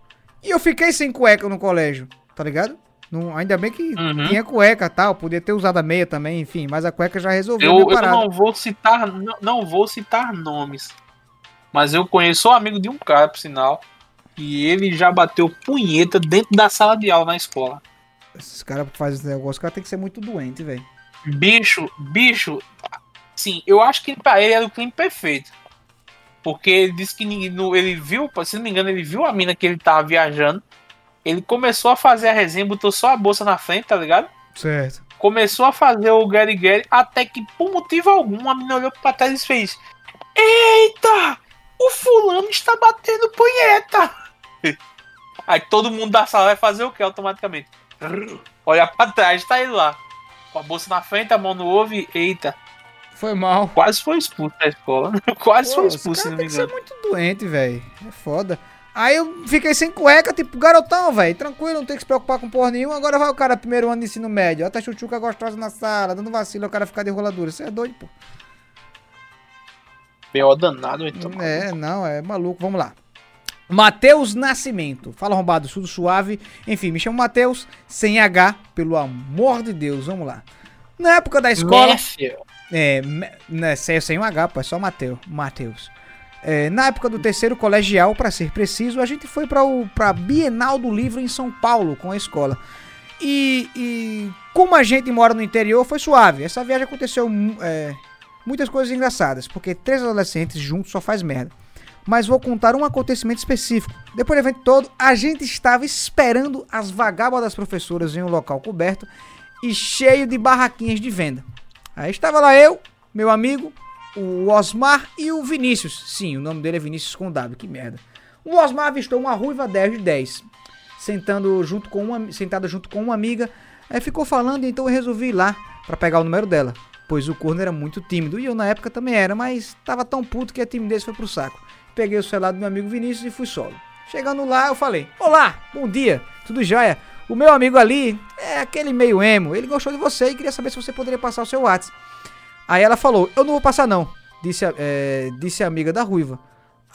E eu fiquei sem cueca no colégio, tá ligado? Não, ainda bem que Uhum. tinha cueca e tal, podia ter usado a meia também, enfim, mas a cueca já resolveu Eu, eu não vou citar, não, não vou citar nomes. Mas eu conheço um amigo de um cara, por sinal. E ele já bateu punheta dentro da sala de aula na escola. Esses caras que fazem esse negócio, o cara tem que ser muito doente, velho. Bicho, bicho. Sim, eu acho que pra ele era o crime perfeito. Porque ele disse que ele viu, se não me engano, ele viu a mina que ele tava viajando. Ele começou a fazer a resenha, botou só a bolsa na frente, tá ligado? Certo. Começou a fazer o Gary Gary, até que por motivo algum a menina olhou pra trás e fez: Eita! O fulano está batendo punheta! Aí todo mundo da sala vai fazer o que automaticamente? Olha pra trás, tá ele lá. Com a bolsa na frente, a mão no ovo e eita. Foi mal. Quase foi expulso da escola. Quase Pô, foi expulso, se não me tem que ser engano. muito doente, velho. É foda. Aí eu fiquei sem cueca, tipo, garotão, velho. Tranquilo, não tem que se preocupar com porra nenhuma. Agora vai o cara primeiro ano de ensino médio. Ó, tá chuchuca gostosa na sala, dando vacilo, o cara ficar de roladura. Você é doido, pô. B.O. danado, então. É, não, é maluco. Vamos lá. Matheus Nascimento. Fala, arrombado, tudo suave. Enfim, me chamo Matheus, sem H, pelo amor de Deus. Vamos lá. Na época da escola. Filho? É, né, sem, sem um H, pô, é só Mateu, Mateus. É, na época do terceiro colegial, pra ser preciso, a gente foi o, pra Bienal do Livro em São Paulo com a escola. E, e como a gente mora no interior, foi suave. Essa viagem aconteceu é, muitas coisas engraçadas, porque três adolescentes juntos só faz merda. Mas vou contar um acontecimento específico. Depois do evento todo, a gente estava esperando as vagabas das professoras em um local coberto e cheio de barraquinhas de venda. Aí estava lá eu, meu amigo, o Osmar e o Vinícius. Sim, o nome dele é Vinícius com W, que merda. O Osmar avistou uma ruiva 10 de 10, sentando junto com uma, sentada junto com uma amiga. Aí ficou falando, então eu resolvi ir lá para pegar o número dela, pois o corno era muito tímido e eu na época também era, mas tava tão puto que a timidez foi pro saco. Peguei o celular do meu amigo Vinícius e fui solo. Chegando lá, eu falei: Olá, bom dia, tudo jóia? O meu amigo ali é aquele meio emo, ele gostou de você e queria saber se você poderia passar o seu WhatsApp. Aí ela falou: Eu não vou passar, não, disse a, é, disse a amiga da Ruiva.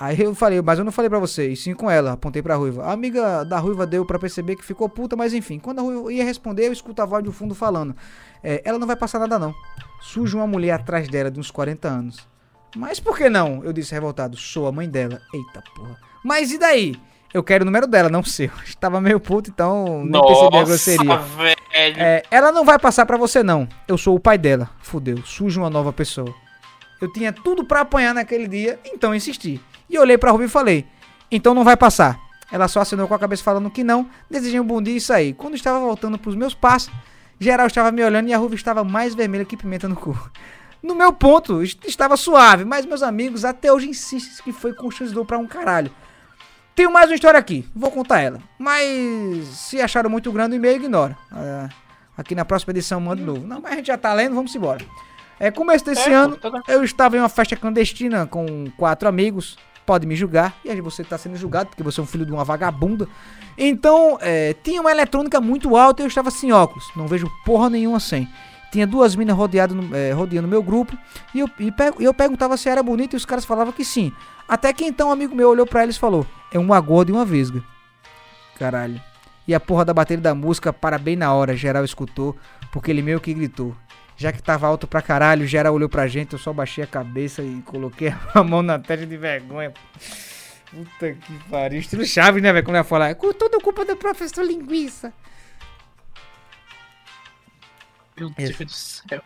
Aí eu falei, mas eu não falei pra você, e sim com ela, apontei pra Ruiva. A amiga da Ruiva deu pra perceber que ficou puta, mas enfim, quando a Ruiva ia responder, eu escuto a voz do fundo falando. É, ela não vai passar nada não. Surge uma mulher atrás dela de uns 40 anos. Mas por que não? Eu disse revoltado, sou a mãe dela. Eita porra. Mas e daí? Eu quero o número dela, não o seu. Estava meio puto, então nem percebi a grosseria. Velho. É, ela não vai passar pra você, não. Eu sou o pai dela. Fudeu, surge uma nova pessoa. Eu tinha tudo pra apanhar naquele dia, então insisti. E olhei pra Ruby e falei: Então não vai passar. Ela só assinou com a cabeça falando que não, desejei um bom dia e saí. Quando estava voltando pros meus passos, geral estava me olhando e a Ruby estava mais vermelha que pimenta no cu. No meu ponto, est- estava suave, mas meus amigos até hoje insistem que foi constrangedor pra um caralho. Tenho mais uma história aqui, vou contar ela. Mas se acharam muito grande o e-mail, ignora. Ah, aqui na próxima edição manda de novo. Não, mas a gente já tá lendo, vamos embora. É, começo desse É, ano, tá- eu estava em uma festa clandestina com quatro amigos. Pode me julgar. E aí você tá sendo julgado porque você é um filho de uma vagabunda. Então, é, tinha uma eletrônica muito alta e eu estava sem óculos. Não vejo porra nenhuma sem. Tinha duas minas rodeado no- é, rodeando meu grupo. E eu, e pe- e eu perguntava se era bonita e os caras falavam que sim. Até que então um amigo meu olhou pra eles e falou: É uma gorda e uma vesga. Caralho. E a porra da bateria da música para bem na hora, geral escutou, porque ele meio que gritou. Já que tava alto pra caralho, geral olhou pra gente, eu só baixei a cabeça e coloquei a mão na testa de vergonha. Puta que pariu. Estilo Chaves, né, velho? Quando ela falar, com tudo culpa do professor linguiça. Meu Deus Esse. do céu.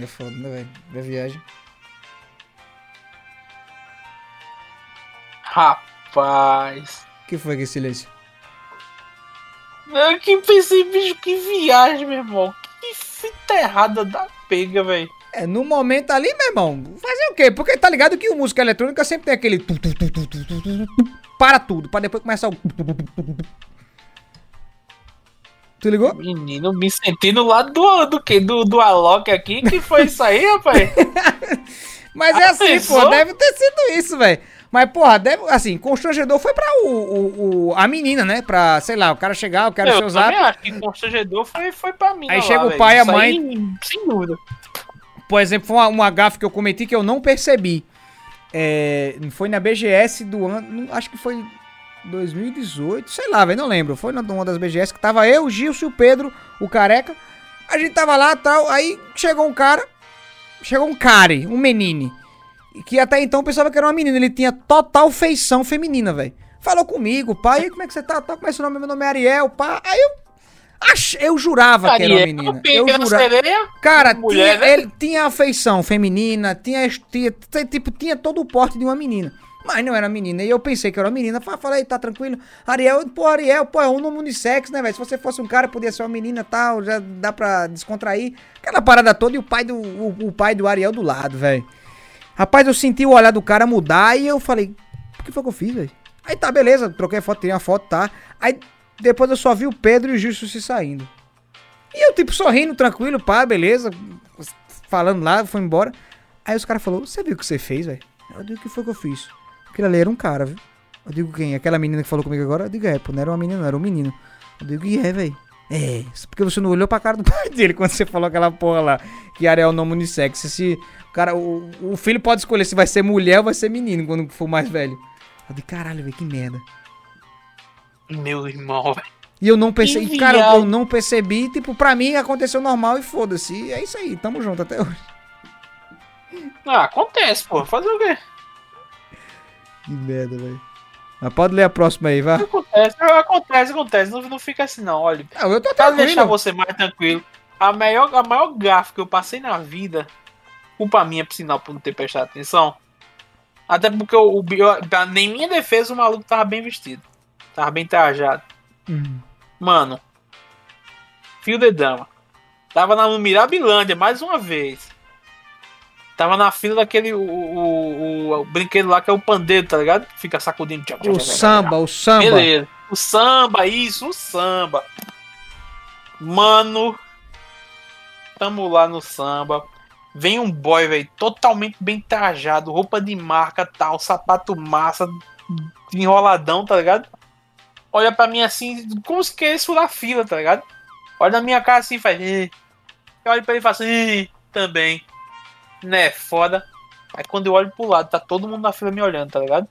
É foda, né, velho? Da viagem. Rapaz. que foi aquele silêncio? Eu que pensei, bicho, que viagem, meu irmão. Que fita errada da pega, velho. É, no momento ali, meu irmão, fazer o quê? Porque tá ligado que o música eletrônica sempre tem aquele. Para tudo, pra depois começar o. Tu ligou? Menino, me senti no lado do, do quê? Do, do Alok aqui. Que foi isso aí, rapaz? Mas é assim, pensou? pô, deve ter sido isso, velho. Mas, porra, deve, assim, constrangedor foi pra o, o, o- a menina, né? Pra, sei lá, o cara chegar, eu quero eu seu zap. também acho que constrangedor foi, foi pra mim. Aí lá, chega o pai e a mãe. aí, sem dúvida. Por exemplo, foi uma, uma gafe que eu cometi que eu não percebi. É, foi na BGS do ano, acho que foi 2018, sei lá, velho, não lembro. Foi na- numa das BGS que tava eu, o Gilson e o Pedro, o careca. A gente tava lá tal, aí chegou um cara, chegou um cara, um menino, que até então pensava que era uma menina, ele tinha total feição feminina, velho. Falou comigo, pai, como é que você tá? Tá, como é seu nome? Meu nome é Ariel, pá. Aí eu, ach, eu jurava que era uma Ariel, menina. Eu jurava. Cara, Mulher, tinha, né? ele tinha a feição feminina, tinha, tinha, tinha, tipo, tinha todo o porte de uma menina. Mas não era menina. E eu pensei que era uma menina. Fa- Falei, tá tranquilo. Ariel, pô, Ariel, pô, é um nome unissex, né, velho? Se você fosse um cara, podia ser uma menina tal, já dá pra descontrair. Aquela parada toda e o pai do, o, o pai do Ariel do lado, velho. Rapaz, eu senti o olhar do cara mudar e eu falei, o que foi que eu fiz, velho? Aí tá, beleza, troquei a foto, tirei a foto, tá. Aí depois eu só vi o Pedro e o Justo se saindo. E eu, tipo, sorrindo, tranquilo, pá, beleza. Falando lá, foi embora. Aí os caras falaram, você viu o que você fez, velho? Eu digo, o que foi que eu fiz? Aquele ali era um cara, viu? Eu digo, quem? Aquela menina que falou comigo agora? Eu digo, é, pô, não era uma menina, não, era um menino. Eu digo, e é, velho? É, porque você não olhou pra cara do pai dele quando você falou aquela porra lá, que Ariel é o nome unissex. Se cara, o, o filho pode escolher se vai ser mulher ou vai ser menino quando for mais velho. Eu digo, caralho, velho, que merda. Meu irmão, velho. E eu não percebi, Que cara, eu não percebi, tipo, pra mim aconteceu normal e foda-se. E é isso aí, tamo junto até hoje. Ah, acontece, pô. Fazer o quê? Que merda, velho. Mas pode ler a próxima aí, vá. Acontece, acontece, acontece. Não, não fica assim, não. Olha, Ah, eu tô pra deixar você mais tranquilo, a maior, a maior gafe que eu passei na vida, culpa minha, por sinal, por não ter prestado atenção. Até porque o, o, eu- nem minha defesa o maluco tava bem vestido. Tava bem trajado. Hum. Mano, fio de dama. Tava na Mirabilândia mais uma vez. Tava na fila daquele o, o, o- o brinquedo lá que é o pandeiro, tá ligado? Fica sacudindo. tchau, tchau, O samba, o samba. Beleza. O samba, isso, o samba. Mano, tamo lá no samba. Vem um boy, velho, totalmente bem trajado, roupa de marca, tal, sapato massa, enroladão, tá ligado? Olha pra mim assim, como se queresse furar fila, tá ligado? Olha na minha cara assim e faz. "Ih". Eu olho pra ele e faço, "Ih", também. Né, foda. Aí quando eu olho pro lado, tá todo mundo na fila me olhando, tá ligado?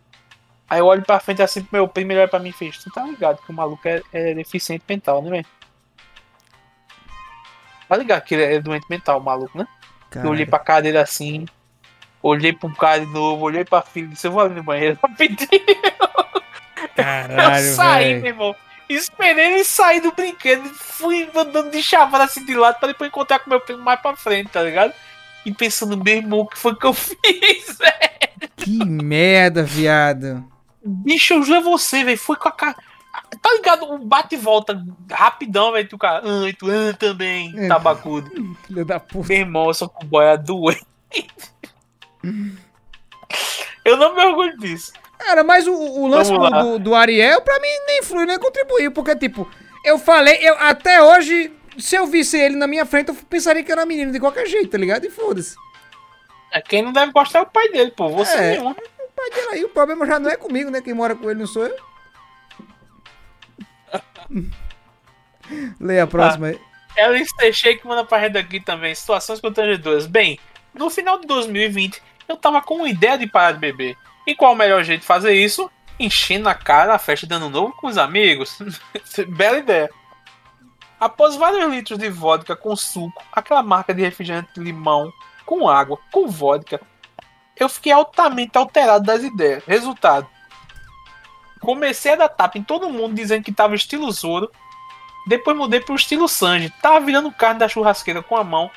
Aí eu olho pra frente assim pro meu primo, ele olha pra mim e fez, tu tá ligado que o maluco é, é deficiente mental, né, velho? Tá ligado que ele é doente mental, o maluco, né? Eu olhei pra cara dele assim, olhei pro cara de novo, olhei pra filha e disse, eu vou ali no banheiro rapidinho. eu Caralho, saí, velho. meu irmão. Esperei ele sair do brinquedo fui andando de chavada assim de lado pra depois encontrar com meu primo mais pra frente, tá ligado? E pensando, meu irmão, o que foi que eu fiz, velho? Que merda, viado. Bicho, eu juro a você, velho. Foi com a cara. Tá ligado? Um bate e volta rapidão, velho. Tu cara, ah, tu ah, também, É. tabacudo. Filho da puta. Meu irmão, eu sou com boia doente. eu não me orgulho disso. Cara, mas o, o lance do, do, Ariel, pra mim, nem influi, nem contribuiu. Porque, tipo, eu falei, eu até hoje, se eu visse ele na minha frente, eu pensaria que era menino de qualquer jeito, tá ligado? E foda-se. É, quem não deve gostar é o pai dele, pô. Você É. nenhum. O pai dele aí, o problema já não é comigo, né? Quem mora com ele não sou eu. Leia a próxima aí. Ellen Teixeira que manda pra rede aqui também. Situações constrangedoras. Bem, no final de 2020, eu tava com uma ideia de parar de beber. E qual o melhor jeito de fazer isso? Enchendo a cara na festa de ano novo com os amigos. Bela ideia. Após vários litros de vodka com suco, aquela marca de refrigerante de limão, com água, com vodka, eu fiquei altamente alterado das ideias. Resultado: comecei a dar tapa em todo mundo dizendo que tava estilo Zoro. Depois mudei pro estilo Sanji. Tava virando carne da churrasqueira com a mão.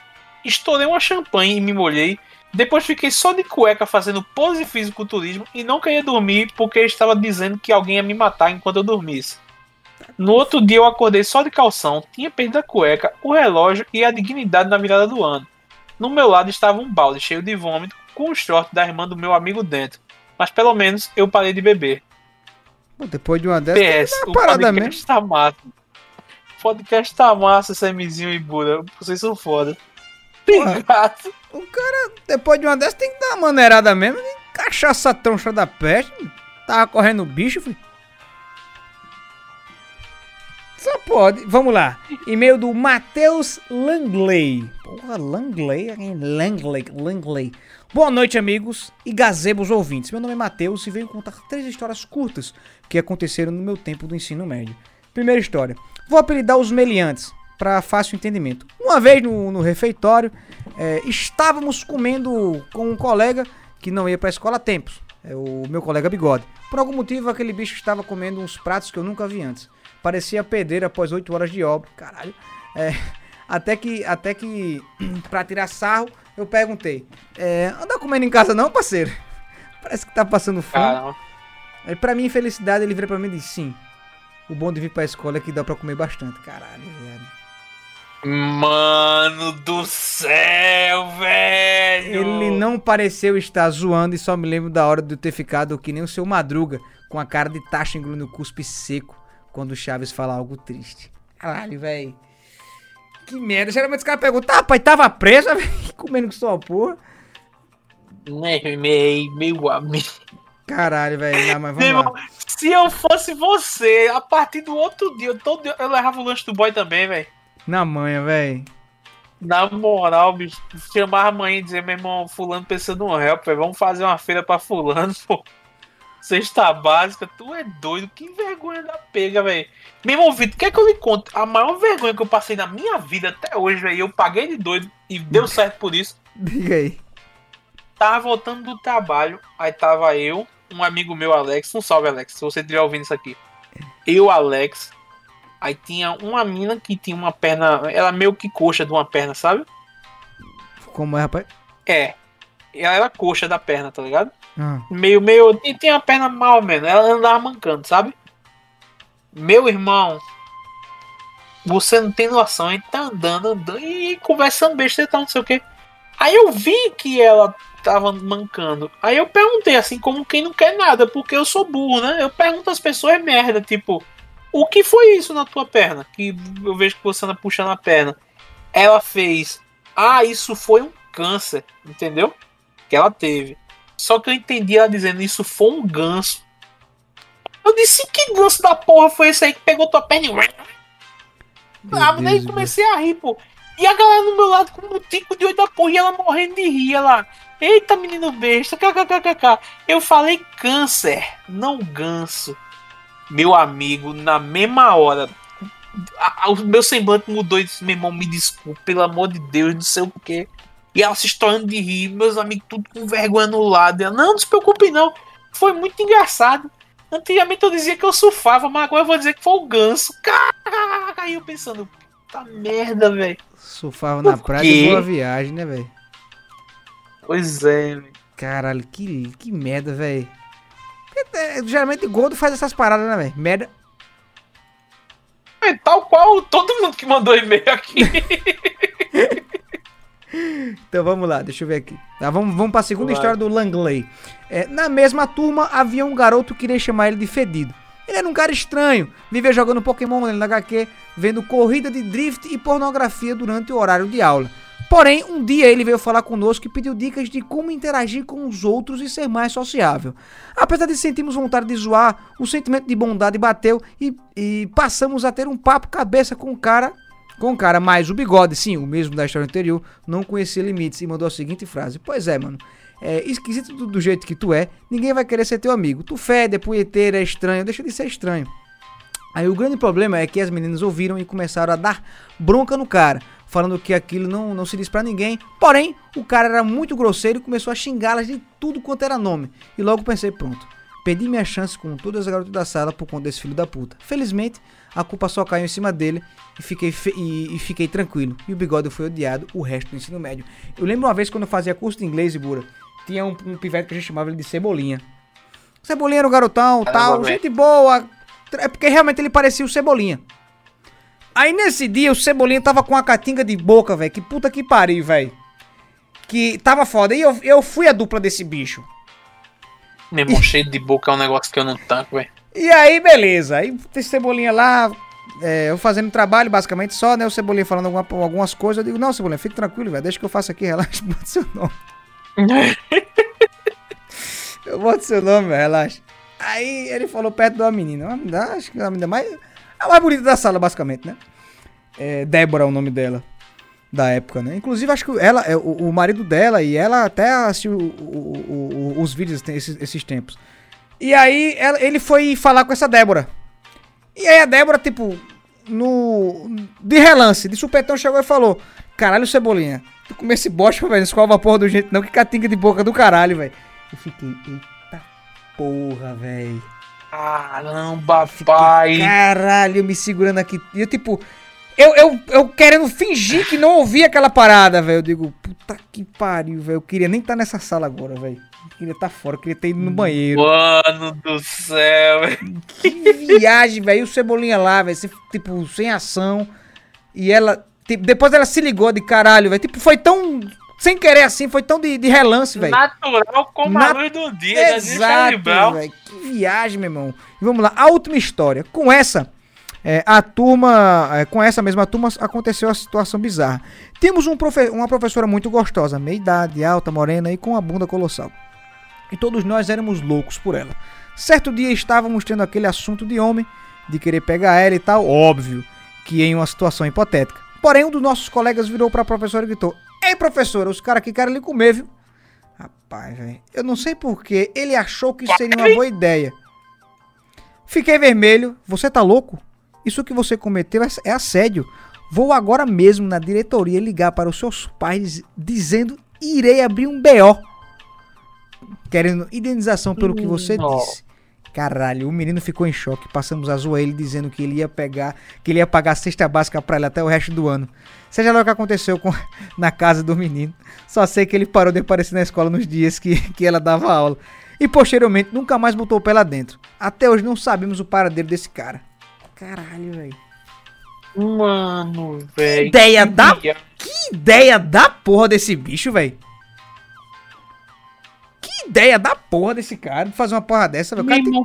Estourei uma champanhe e me molhei. Depois fiquei só de cueca fazendo pose fisiculturismo e não queria dormir porque estava dizendo que alguém ia me matar enquanto eu dormisse. No outro dia eu acordei só de calção, tinha perdido a cueca, o relógio e a dignidade na virada do ano. No meu lado estava um balde cheio de vômito com o short da irmã do meu amigo dentro. Mas pelo menos eu parei de beber. Pô, depois de uma dessas, PS, uma o parada podcast mesmo. tá massa. O podcast tá massa, Samizinho e Buda. Vocês são foda. Obrigado. O cara, depois de uma dessas, tem que dar uma maneirada mesmo. Nem cachaça troncha da peste. Tava correndo bicho, filho. Só pode. Vamos lá. E-mail do Matheus Langley. Porra, Langley? hein? Langley, Langley. Boa noite, amigos e gazebos ouvintes. Meu nome é Matheus e venho contar três histórias curtas que aconteceram no meu tempo do ensino médio. Primeira história. Vou apelidar os meliantes, para fácil entendimento. Uma vez no, no refeitório, é, estávamos comendo com um colega que não ia para a escola há tempos. É o meu colega Bigode. Por algum motivo, aquele bicho estava comendo uns pratos que eu nunca vi antes. Parecia pedreiro após 8 horas de obra. Caralho. É, até que, até que pra tirar sarro, eu perguntei: é, Anda comendo em casa não, parceiro? Parece que tá passando fome. Caramba. Aí, pra minha infelicidade, ele vira pra mim e diz: Sim. O bom de vir pra escola é que dá pra comer bastante. Caralho, velho. Mano do céu, velho. Ele não pareceu estar zoando e só me lembro da hora de eu ter ficado que nem o seu Madruga, com a cara de taxa engolindo cuspe seco, quando o Chaves fala algo triste. Caralho, velho. Que merda. Geralmente os caras perguntam, tá, pai, tava preso, velho, comendo com sua porra. Né, meu, meu amigo. Caralho, velho. Mas vamos lá. se eu fosse você, a partir do outro dia, eu, todo dia, eu levava o lanche do boy também, velho. Na manhã, velho. Na moral, bicho, chamar a mãe e dizer, meu irmão, fulano de um help, velho. Vamos fazer uma feira pra fulano, pô. Cesta básica, tu é doido, que vergonha da pega, velho. Meu irmão, Vitor, quer que eu lhe conte? A maior vergonha que eu passei na minha vida até hoje, velho, eu paguei de doido e deu certo por isso. Diga aí. tava voltando do trabalho, aí tava eu, um amigo meu, Alex, um salve, Alex, se você estiver ouvindo isso aqui. Eu, Alex, aí tinha uma mina que tinha uma perna, ela meio que coxa de uma perna, sabe? Como é, rapaz? É. Ela era coxa da perna, tá ligado? Ah, Meio, meio. E tinha a perna mal menos. Ela andava mancando, sabe? Meu irmão. Você não tem noção. A gente tá andando, andando e conversando besta e tal, não sei o que. Aí eu vi que ela tava mancando. Aí eu perguntei, assim, como quem não quer nada, porque eu sou burro, né? Eu pergunto às pessoas merda, tipo, o que foi isso na tua perna? Que eu vejo que você anda puxando a perna. Ela fez, ah, isso foi um câncer, entendeu? Que ela teve. Só que eu entendi ela dizendo isso foi um ganso. Eu disse, que ganso da porra foi esse aí que pegou tua perna e. Ah, daí comecei a rir, pô. E a galera no meu lado com um tico de olho da porra e ela morrendo de rir lá. Eita, menino besta, kkkk. Eu falei câncer, não ganso. Meu amigo, na mesma hora, a- a- o meu semblante mudou e disse, meu irmão, me desculpe, pelo amor de Deus, não sei o que. E ela se estourando de rir, meus amigos tudo com vergonha no lado. Ela, não, não se preocupe não. Foi muito engraçado. Antigamente eu dizia que eu surfava, mas agora eu vou dizer que foi o ganso. Aí eu pensando, puta merda, velho. surfava na praia de boa viagem, né, velho? Pois é, velho. Caralho, que, que merda, velho. É, Geralmente gordo faz essas paradas, né, velho? Merda. É tal qual todo mundo que mandou e-mail aqui. Então vamos lá, deixa eu ver aqui. Tá, vamos, vamos pra segunda Vai. história do Langley. É, na mesma turma havia um garoto que queria chamar ele de fedido. Ele era um cara estranho, vivia jogando Pokémon na HQ, vendo corrida de drift e pornografia durante o horário de aula. Porém, um dia ele veio falar conosco e pediu dicas de como interagir com os outros e ser mais sociável. Apesar de sentirmos vontade de zoar, o sentimento de bondade bateu e, e passamos a ter um papo cabeça com o cara com o cara, mas o bigode, sim, o mesmo da história anterior, não conhecia limites e mandou a seguinte frase: Pois é, mano. É esquisito do, do jeito que tu é, ninguém vai querer ser teu amigo. Tu fede, é punheteiro, é estranho, deixa de ser estranho. Aí o grande problema é que as meninas ouviram e começaram a dar bronca no cara, falando que aquilo não, não se diz pra ninguém. Porém, o cara era muito grosseiro e começou a xingá-las de tudo quanto era nome. E logo pensei, pronto. Perdi minha chance com todas as garotas da sala por conta desse filho da puta. Felizmente, a culpa só caiu em cima dele e fiquei, e, e fiquei tranquilo. E o bigode foi odiado o resto do ensino médio. Eu lembro uma vez quando eu fazia curso de inglês, Ibura, tinha um, um pivete que a gente chamava ele de Cebolinha. Cebolinha era o garotão, tal, velho. gente boa. É porque realmente ele parecia o Cebolinha. Aí nesse dia o Cebolinha tava com uma catinga de boca, velho. Que puta que pariu, velho. Que tava foda. E eu, eu fui a dupla desse bicho. Meu irmão, cheio de boca é um negócio que eu não tanco, velho. E aí, beleza. Aí tem Cebolinha lá, é, eu fazendo trabalho basicamente só, né? O Cebolinha falando alguma- algumas coisas. Eu digo, não, Cebolinha, fique tranquilo, velho. Deixa que eu faço aqui, relaxa, bota seu nome. Eu boto seu nome, velho, relaxa. Aí ele falou perto de uma menina. Uma acho que é a menina mais. A mais bonita da sala, basicamente, né? É, Débora é o nome dela. Da época, né? Inclusive, acho que ela, é, o, o marido dela e ela até assistiu o- o- os vídeos esses, esses tempos. E aí ela- ele foi falar com essa Débora. E aí a Débora, tipo, no. De relance, de supetão, chegou e falou: Caralho, Cebolinha, tu comer esse bosta, velho, escova a porra do jeito não, que catinga de boca do caralho, velho. Eu fiquei, eita porra, velho. Caramba, pai. Caralho, me segurando aqui. E eu, tipo, eu, eu, eu querendo fingir que não ouvi aquela parada, velho. Eu digo, puta que pariu, velho. Eu queria nem estar nessa sala agora, velho. Queria estar fora, queria ter ido no banheiro. Mano do céu, velho. Que viagem, velho. E o Cebolinha lá, velho. Tipo, sem ação. E ela. tipo, depois ela se ligou de caralho, velho. Tipo, foi tão. Sem querer assim, foi tão de, de relance, velho. Natural como Na- a luz do dia, né? Exato, velho. Que viagem, meu irmão. Vamos lá, a última história. Com essa, é, a turma, é, com essa mesma turma, aconteceu a situação bizarra. Temos um profe- uma professora muito gostosa, meia idade, alta, morena e com a bunda colossal. E todos nós éramos loucos por ela. Certo dia estávamos tendo aquele assunto de homem, de querer pegar ela e tal, óbvio, que em uma situação hipotética. Porém, um dos nossos colegas virou pra professora e gritou: Ei, professora, os caras aqui querem lhe comer, viu? Rapaz, velho, eu não sei porquê, ele achou que seria uma boa ideia. Fiquei vermelho, você tá louco? Isso que você cometeu é, é assédio. Vou agora mesmo na diretoria ligar para os seus pais dizendo irei abrir um BO. Querendo indenização pelo que você Não. disse. Caralho, o menino ficou em choque. Passamos a zoar ele dizendo que ele ia pegar, que ele ia pagar a cesta básica pra ele até o resto do ano. Seja lá o que aconteceu com, na casa do menino. Só sei que ele parou de aparecer na escola nos dias que, que ela dava aula. E posteriormente nunca mais botou o pé lá dentro. Até hoje não sabemos o paradeiro desse cara. Caralho, velho. Mano, velho. Ideia que da- dia- Que ideia da porra desse bicho, velho. Ideia da porra desse cara de fazer uma porra dessa, Meu, cara tem- irmão,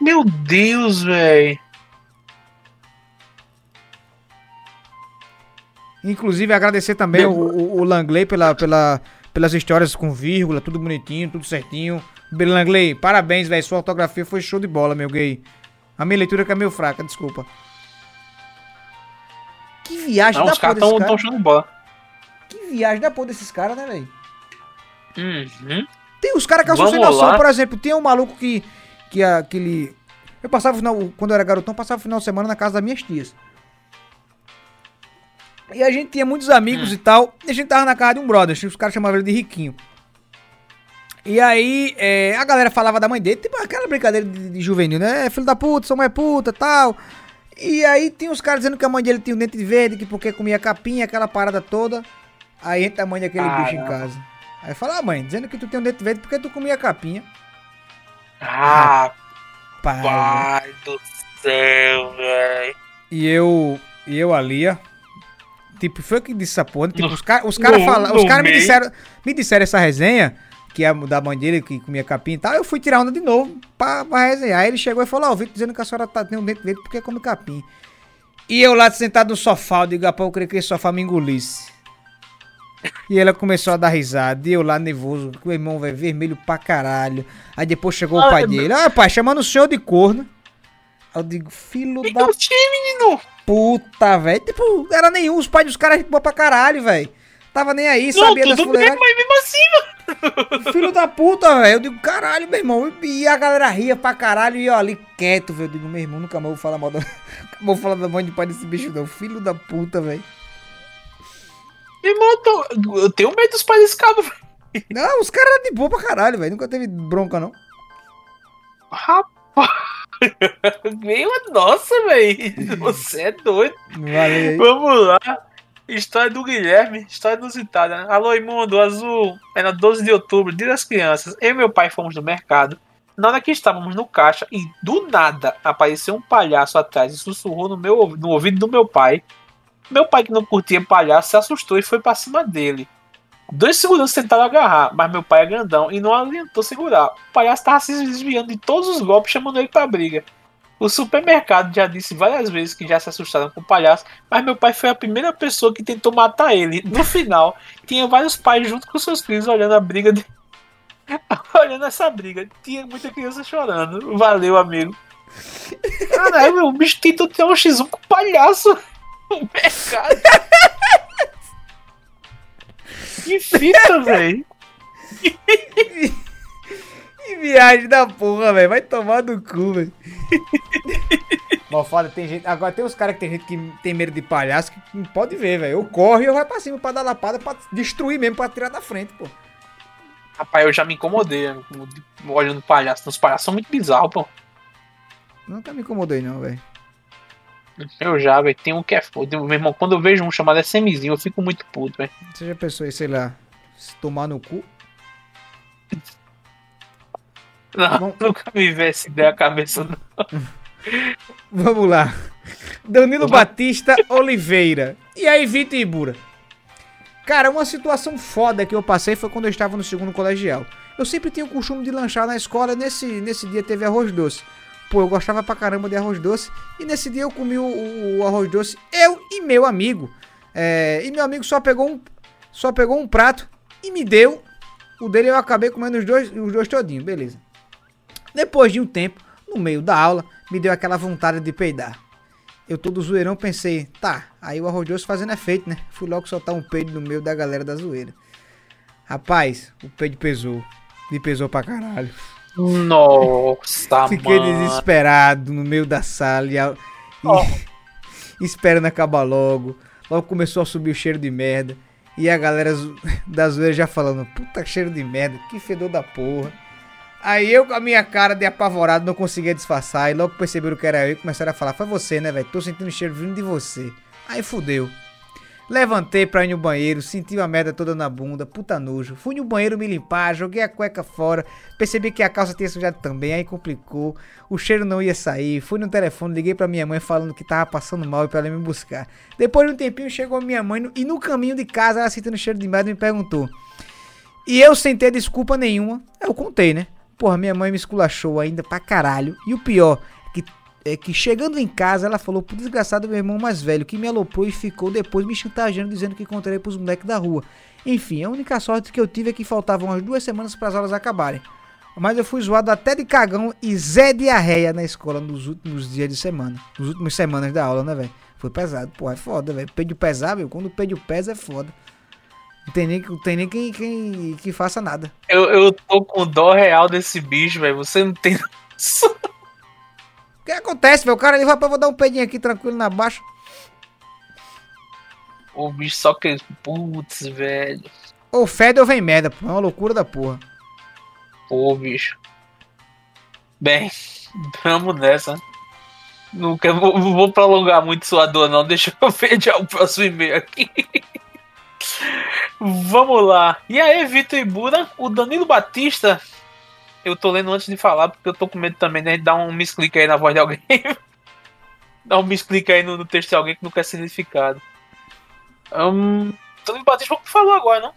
meu Deus, velho. Inclusive, agradecer também o, o, o Langley pela, pela, pelas histórias com vírgula, tudo bonitinho, tudo certinho. Langley, parabéns, velho. Sua ortografia foi show de bola, meu gay. A minha leitura que é meio fraca, desculpa. Que viagem Não, da os porra caras desses caras. tão show de bola. Que viagem da porra desses caras, né, velho? Uhum. Tem os caras que são sem noção, lá. por exemplo, tem um maluco que. que aquele. Eu passava o final. Quando eu era garotão, passava o final de semana na casa das minhas tias. E a gente tinha muitos amigos Hum. e tal. E a gente tava na casa de um brother. Os caras chamavam ele de Riquinho. E aí, é, a galera falava da mãe dele, tipo aquela brincadeira de, de juvenil, né? É, Filho da puta, sua mãe é puta tal. E aí tinha os caras dizendo que a mãe dele tinha um dente verde, que porque comia capinha, aquela parada toda. Aí entra a mãe daquele Ah, bicho em casa. Aí fala, ah, mãe, dizendo que tu tem um dente verde porque tu comia capinha. Ah, Pai. pai do céu, velho. E eu, e eu ali, ó. Tipo, foi que disse essa porra. Tipo, os caras os cara no- fala, no os cara me disseram, me disseram essa resenha, que é da mãe dele, que comia capim e tal. Eu fui tirar onda de novo pra, pra resenhar. Aí ele chegou e falou: Ó, o Vitor dizendo que a senhora tá, tem um dente verde porque come capim. E eu lá sentado no sofá, eu digo, rapaz, eu creio que esse sofá me engolisse. E ela começou a dar risada, e eu lá nervoso, com o irmão velho vermelho pra caralho. Aí depois chegou o Ah, pai é- dele, ah, pai, chamando o senhor de corno. Aí eu digo, filho Que da que menino? puta, velho. Tipo, era nenhum, os pais dos caras boa pra caralho, velho. Tava nem aí, Não, sabia das fuleiradas. mas mesmo assim, mano. Filho da puta, velho. Eu digo, caralho, meu irmão. E a galera ria pra caralho e eu ali quieto, velho. Eu digo, meu irmão, nunca mais vou falar mal da. Vou falar da mãe de pai desse bicho, não. Filho da puta, velho. Meu irmão, eu, tô- eu tenho medo dos pais desse cabo, velho. Não, os caras eram de boa pra caralho, velho. Nunca teve bronca, não. Rapaz. Meu, nossa, velho. Você é doido. Valeu. Vamos lá. História do Guilherme, história inusitada. né? Alô, imundo, azul. Era 12 de outubro, dia das crianças. Eu e meu pai fomos no mercado. Na hora que estávamos no caixa e do nada apareceu um palhaço atrás e sussurrou no, meu, no ouvido do meu pai. Meu pai, que não curtia palhaço, se assustou e foi pra cima dele. Dois seguranças tentaram agarrar, mas meu pai é grandão e não adiantou segurar. O palhaço estava se desviando de todos os golpes, chamando ele pra briga. O supermercado já disse várias vezes que já se assustaram com o palhaço, mas meu pai foi a primeira pessoa que tentou matar ele. No final, tinha vários pais junto com seus filhos olhando a briga de... olhando essa briga. Tinha muita criança chorando. Valeu, amigo. Caralho, meu, o bicho tentou ter um X1 com o palhaço no mercado. Que fita, velho. Que viagem da porra, velho. Vai tomar do cu, velho. Foda, tem gente. Agora tem uns caras que tem gente que tem medo de palhaço que não pode ver, velho. Eu corro e eu vai pra cima pra dar lapada, pra destruir mesmo, pra tirar da frente, pô. Rapaz, eu já me incomodei né, olhando palhaço. Os palhaços são muito bizarros, pô. Nunca me incomodei, não, velho. Eu já, velho. Tem um que é foda. Meu irmão, quando eu vejo um chamado SMzinho, eu fico muito puto, velho. Você já pensou em, sei lá, se tomar no cu? Não, Bom. nunca me vê essa ideia a cabeça, não. Vamos lá. Danilo Vai. Batista Oliveira. E aí, Vitor Ibura? Cara, uma situação foda que eu passei foi quando eu estava no segundo colegial. Eu sempre tinha o costume de lanchar na escola, nesse, nesse dia teve arroz doce. Pô, eu gostava pra caramba de arroz doce. E nesse dia eu comi o, o- o arroz doce, eu e meu amigo. É, e meu amigo só pegou um, só pegou um prato e me deu. O dele eu acabei comendo os dois, os dois todinhos, beleza. Depois de um tempo, no meio da aula, me deu aquela vontade de peidar. Eu todo zoeirão pensei, tá, aí o arroz doce fazendo efeito, né? Fui logo soltar um peido no meio da galera da zoeira. Rapaz, o peido pesou. Me pesou pra caralho. Nossa, Fiquei mano. desesperado no meio da sala e, a- e- Oh. esperando acabar logo. Logo começou a subir o cheiro de merda. E a galera da zoeira já falando, puta cheiro de merda, que fedor da porra. Aí eu, com a minha cara de apavorado, não conseguia disfarçar. E logo perceberam que era eu e começaram a falar: Foi você, né, velho? Tô sentindo o cheiro vindo de você. Aí fudeu. Levantei pra ir no banheiro, senti a merda toda na bunda, puta nojo. Fui no banheiro me limpar, joguei a cueca fora, percebi que a calça tinha sujado também, aí complicou. O cheiro não ia sair. Fui no telefone, liguei pra minha mãe falando que tava passando mal e pra ela me buscar. Depois de um tempinho chegou minha mãe e no caminho de casa, ela sentindo cheiro de merda me perguntou. E eu sem ter desculpa nenhuma, eu contei, né? Porra, minha mãe me esculachou ainda pra caralho. E o pior é que chegando em casa, ela falou pro desgraçado meu irmão mais velho, que me aloprou e ficou depois me chantageando, dizendo que encontrei pros moleques da rua. Enfim, a única sorte que eu tive é que faltavam umas duas semanas para as aulas acabarem. Mas eu fui zoado até de cagão e Zé diarreia na escola nos últimos dias de semana. Nos últimos semanas da aula, né, velho? Foi pesado. Porra, é foda, velho. Peido pesar, velho. Quando o peido pesa é foda. Não tem nem, não tem nem quem, quem que faça nada. Eu, eu tô com dó real desse bicho, velho. Você não tem noção. O que acontece? O cara ali vai pra vou dar um pedinho aqui tranquilo na baixa. O bicho só que. Putz, velho. Ou fede ou vem merda, pô. É uma loucura da porra. Pô, bicho. Bem, vamos nessa. Não, quero, vou, vou prolongar muito sua dor, não. Deixa eu ver já o próximo e-mail aqui. Vamos lá. E aí, Vitor Ibura, o Danilo Batista. Eu tô lendo antes de falar, porque eu tô com medo também de dar um misclick aí na voz de alguém. Dar um misclick aí no, no texto de alguém que não quer ser identificado. Hum, Danilo Batista, que falou agora, não?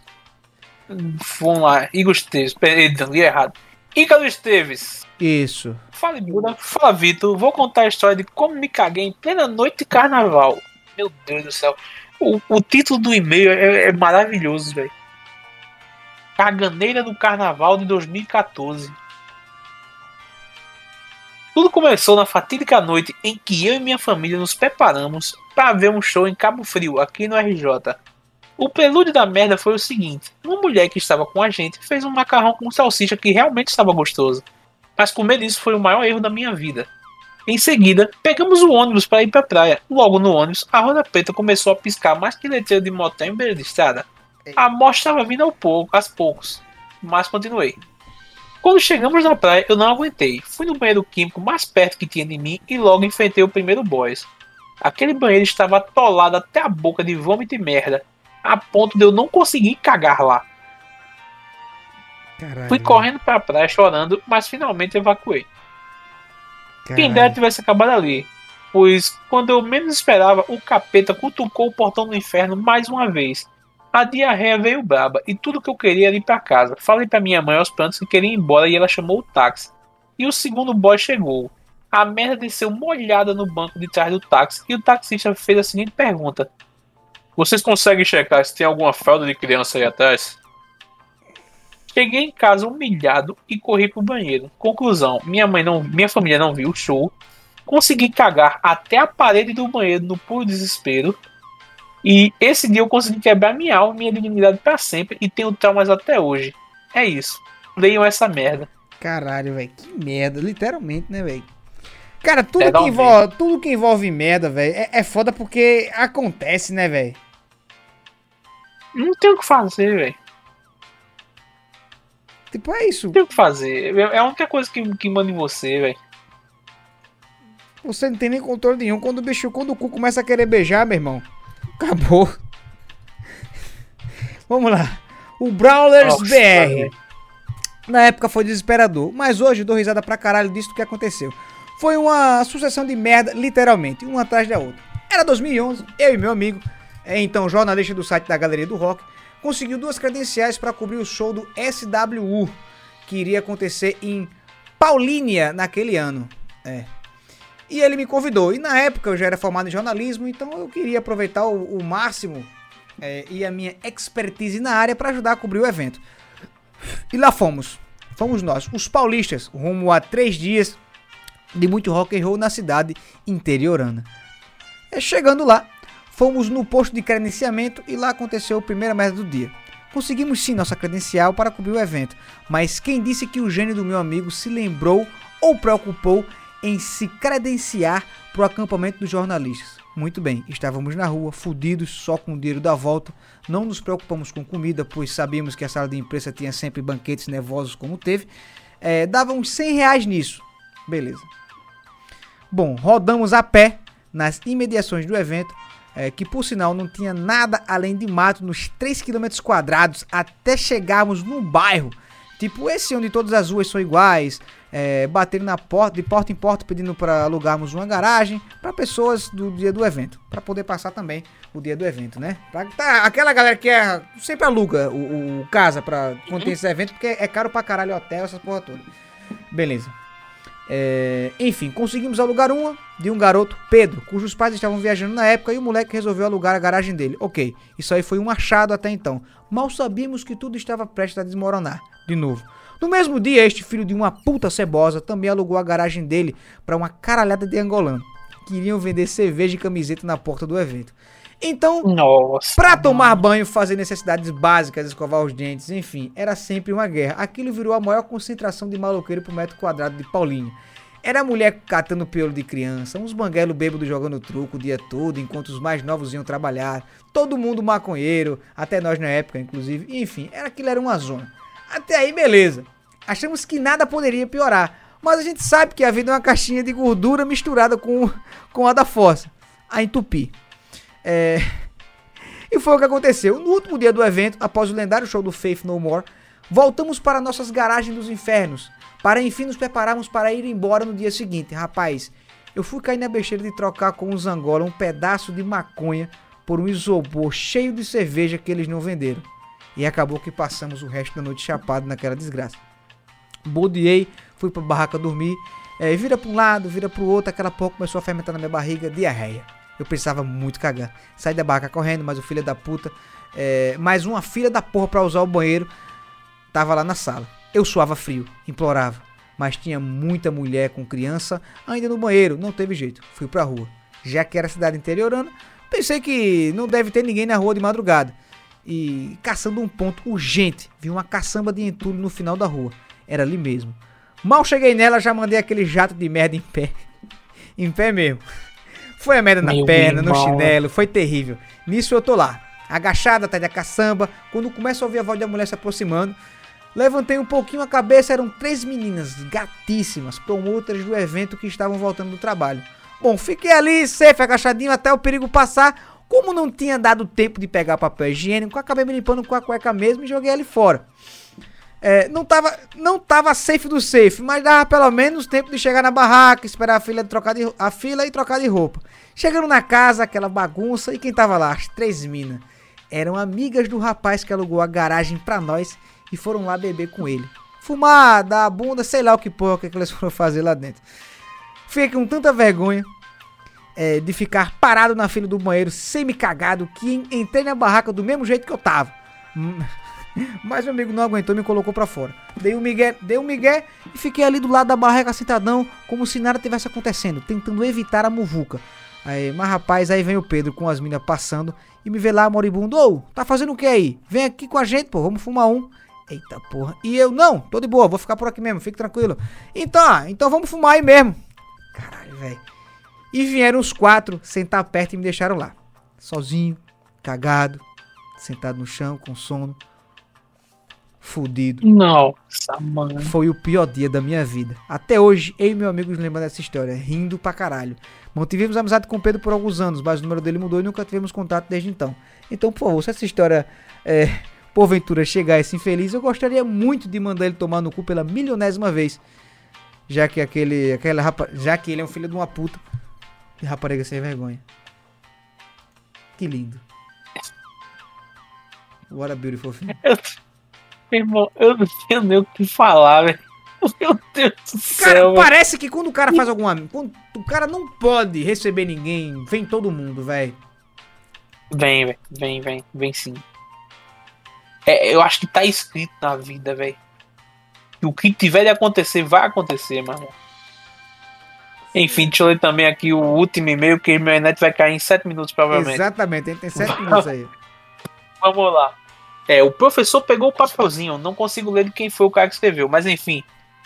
Vamos lá, Igor Esteves. Peraí, li errado. Ícaro Esteves. Isso. Fala, Buda. Fala, Vitor. Vou contar a história de como me caguei em plena noite de carnaval. Meu Deus do céu. O, o título do e-mail é, é maravilhoso, velho. Caganeira do Carnaval de 2014. Tudo começou na fatídica noite em que eu e minha família nos preparamos para ver um show em Cabo Frio, aqui no RJ. O prelúdio da merda foi o seguinte: uma mulher que estava com a gente fez um macarrão com salsicha que realmente estava gostoso. Mas comer isso foi o maior erro da minha vida. Em seguida, pegamos o ônibus para ir para a praia. Logo no ônibus, a roda preta começou a piscar mais que letreiro de motel em beira de estrada. A morte estava vindo ao pouco, aos poucos, mas continuei. Quando chegamos na praia, eu não aguentei. Fui no banheiro químico mais perto que tinha de mim e logo enfrentei o primeiro boys. Aquele banheiro estava atolado até a boca de vômito e merda, a ponto de eu não conseguir cagar lá. Caralho. Fui correndo pra praia chorando, mas finalmente evacuei. Quem dera tivesse acabado ali. Pois, quando eu menos esperava, o capeta cutucou o portão do inferno mais uma vez. A diarreia veio braba e tudo que eu queria era ir pra casa. Falei pra minha mãe aos prantos que queria ir embora e ela chamou o táxi. E o segundo boy chegou. A merda desceu molhada no banco de trás do táxi e o taxista fez a seguinte pergunta: Vocês conseguem checar se tem alguma fralda de criança aí atrás? Cheguei em casa humilhado e corri pro banheiro. Conclusão: minha mãe não, minha família não viu o show. Consegui cagar até a parede do banheiro no puro desespero. E esse dia eu consegui quebrar minha alma e minha dignidade pra sempre e tenho traumas até hoje. É isso. Leiam essa merda. Caralho, velho. Que merda. Literalmente, né, velho? Cara, tudo que, envolve, tudo que envolve merda, velho, é, é foda porque acontece, né, velho? Não tem o que fazer, velho. Tipo, é isso. Não tem o que fazer. É é a única coisa que, que manda em você, velho. Você não tem nem controle nenhum. Quando o bicho, quando o cu começa a querer beijar, meu irmão, acabou. Vamos lá. O Brawlers Nossa, BR. Na época foi desesperador, mas hoje dou risada pra caralho disso que aconteceu. Foi uma sucessão de merda, literalmente, uma atrás da outra. Era 2011, eu e meu amigo, é, então jornalista do site da Galeria do Rock, conseguiu duas credenciais para cobrir o show do SWU, que iria acontecer em Paulínia naquele ano. É. E ele me convidou. E na época eu já era formado em jornalismo, então eu queria aproveitar o, o máximo é, e a minha expertise na área para ajudar a cobrir o evento. E lá fomos. Fomos nós, os paulistas, rumo a três dias de muito rock and roll na cidade interiorana. É, chegando lá, fomos no posto de credenciamento e lá aconteceu a primeira merda do dia. Conseguimos sim nossa credencial para cobrir o evento, mas quem disse que o gênio do meu amigo se lembrou ou preocupou em se credenciar para o acampamento dos jornalistas? Muito bem, estávamos na rua, fudidos, só com o dinheiro da volta. Não nos preocupamos com comida, pois sabíamos que a sala de imprensa tinha sempre banquetes nervosos como teve. É, dava uns 100 reais nisso. Beleza. Bom, rodamos a pé nas imediações do evento, é, que por sinal não tinha nada além de mato nos 3 km quadrados até chegarmos num bairro, tipo esse onde todas as ruas são iguais, é, batendo na porta, de porta em porta, pedindo para alugarmos uma garagem para pessoas do dia do evento, para poder passar também o dia do evento, né? Pra, tá, aquela galera que é, sempre aluga o, o casa para conter esse evento, porque é caro pra caralho hotel, essas porra toda. Beleza. É, enfim, conseguimos alugar uma de um garoto, Pedro, cujos pais estavam viajando na época e o moleque resolveu alugar a garagem dele. Ok, isso aí foi um achado até então. Mal sabíamos que tudo estava prestes a desmoronar. De novo. No mesmo dia, este filho de uma puta cebosa também alugou a garagem dele para uma caralhada de angolano. Queriam vender cerveja e camiseta na porta do evento. Então, Nossa. Pra tomar banho, fazer necessidades básicas, escovar os dentes, enfim, era sempre uma guerra. Aquilo virou a maior concentração de maloqueiro por metro quadrado de Paulinho. Era mulher catando piolo de criança, uns banguelos bêbados jogando truco o dia todo, enquanto os mais novos iam trabalhar. Todo mundo maconheiro, até nós na época, inclusive. Enfim, era aquilo era uma zona. Até aí, beleza. Achamos que nada poderia piorar. Mas a gente sabe que a vida é uma caixinha de gordura misturada com, com a da força. A entupir. É... E foi o que aconteceu. No último dia do evento, após o lendário show do Faith No More, voltamos para nossas garagens dos infernos, para enfim nos prepararmos para ir embora no dia seguinte. Rapaz, eu fui cair na besteira de trocar com os Angola um pedaço de maconha por um isopor cheio de cerveja que eles não venderam. E acabou que passamos o resto da noite chapado naquela desgraça. Bodiei, fui pra barraca dormir, é, vira pra um lado, vira pro outro, aquela pouco começou a fermentar na minha barriga, diarreia. Eu precisava muito cagar. Saí da barraca correndo, mas o filho da puta, é, mais uma filha da porra pra usar o banheiro, tava lá na sala. Eu suava frio, implorava, mas tinha muita mulher com criança ainda no banheiro, não teve jeito, fui pra rua. Já que era cidade interiorana, pensei que não deve ter ninguém na rua de madrugada. E caçando um ponto urgente, vi uma caçamba de entulho no final da rua. Era ali mesmo. Mal cheguei nela, já mandei aquele jato de merda em pé. em pé mesmo. Foi a merda na Meu perna, no irmão. chinelo, foi terrível. Nisso eu tô lá, agachada atrás da caçamba, quando começo a ouvir a voz da mulher se aproximando. Levantei um pouquinho a cabeça, eram três meninas gatíssimas, promotoras do evento que estavam voltando do trabalho. Bom, fiquei ali, safe, agachadinho até o perigo passar. Como não tinha dado tempo de pegar papel higiênico, acabei me limpando com a cueca mesmo e joguei ali fora. É, não tava, não tava safe do safe, mas dava pelo menos tempo de chegar na barraca, esperar a fila, de trocar de, a fila e trocar de roupa. Chegando na casa, aquela bagunça, e quem tava lá? As três minas. Eram amigas do rapaz que alugou a garagem pra nós e foram lá beber com ele. Fumar, dar a bunda, sei lá o que porra que, que eles foram fazer lá dentro. Fiquei com tanta vergonha é, de ficar parado na fila do banheiro, semi-cagado, que en- entrei na barraca do mesmo jeito que eu tava. Mas meu amigo não aguentou e me colocou pra fora. Dei um migué, dei um migué e fiquei ali do lado da barraca sentadão, como se nada tivesse acontecendo, tentando evitar a muvuca. Aí, mas rapaz, aí vem o Pedro com as minas passando e me vê lá moribundo. Ô, tá fazendo o que aí? Vem aqui com a gente, pô, vamos fumar um. Eita porra. E eu, não, tô de boa, vou ficar por aqui mesmo, fique tranquilo. Então, então vamos fumar aí mesmo. Caralho, velho. E vieram os quatro sentar perto e me deixaram lá. Sozinho, cagado, sentado no chão, com sono. Fudido. Nossa, mano. Foi o pior dia da minha vida. Até hoje, eu e meu amigo nos lembramos dessa história, rindo pra caralho. Mantivemos amizade com o Pedro por alguns anos, mas o número dele mudou e nunca tivemos contato desde então. Então, por favor, se essa história, é, porventura, chegar a esse infeliz, eu gostaria muito de mandar ele tomar no cu pela milionésima vez. Já que aquele, aquela rapa, já que ele é um filho de uma puta. E rapariga sem vergonha. Que lindo. What a beautiful thing. Meu irmão, eu não tenho nem o que falar, velho. Meu Deus do Cara, céu, velho. parece que quando o cara faz alguma. Quando o cara não pode receber ninguém, vem todo mundo, velho. Vem, velho. Vem, vem. Vem sim. É, eu acho que tá escrito na vida, velho. Que o que tiver de acontecer, vai acontecer, mano. Enfim, deixa eu ler também aqui o último e-mail, que meu net vai cair em 7 minutos, provavelmente. Exatamente, tem 7 minutos aí. Vamos lá. É, o professor pegou o papelzinho, não consigo ler de quem foi o cara que escreveu, mas enfim.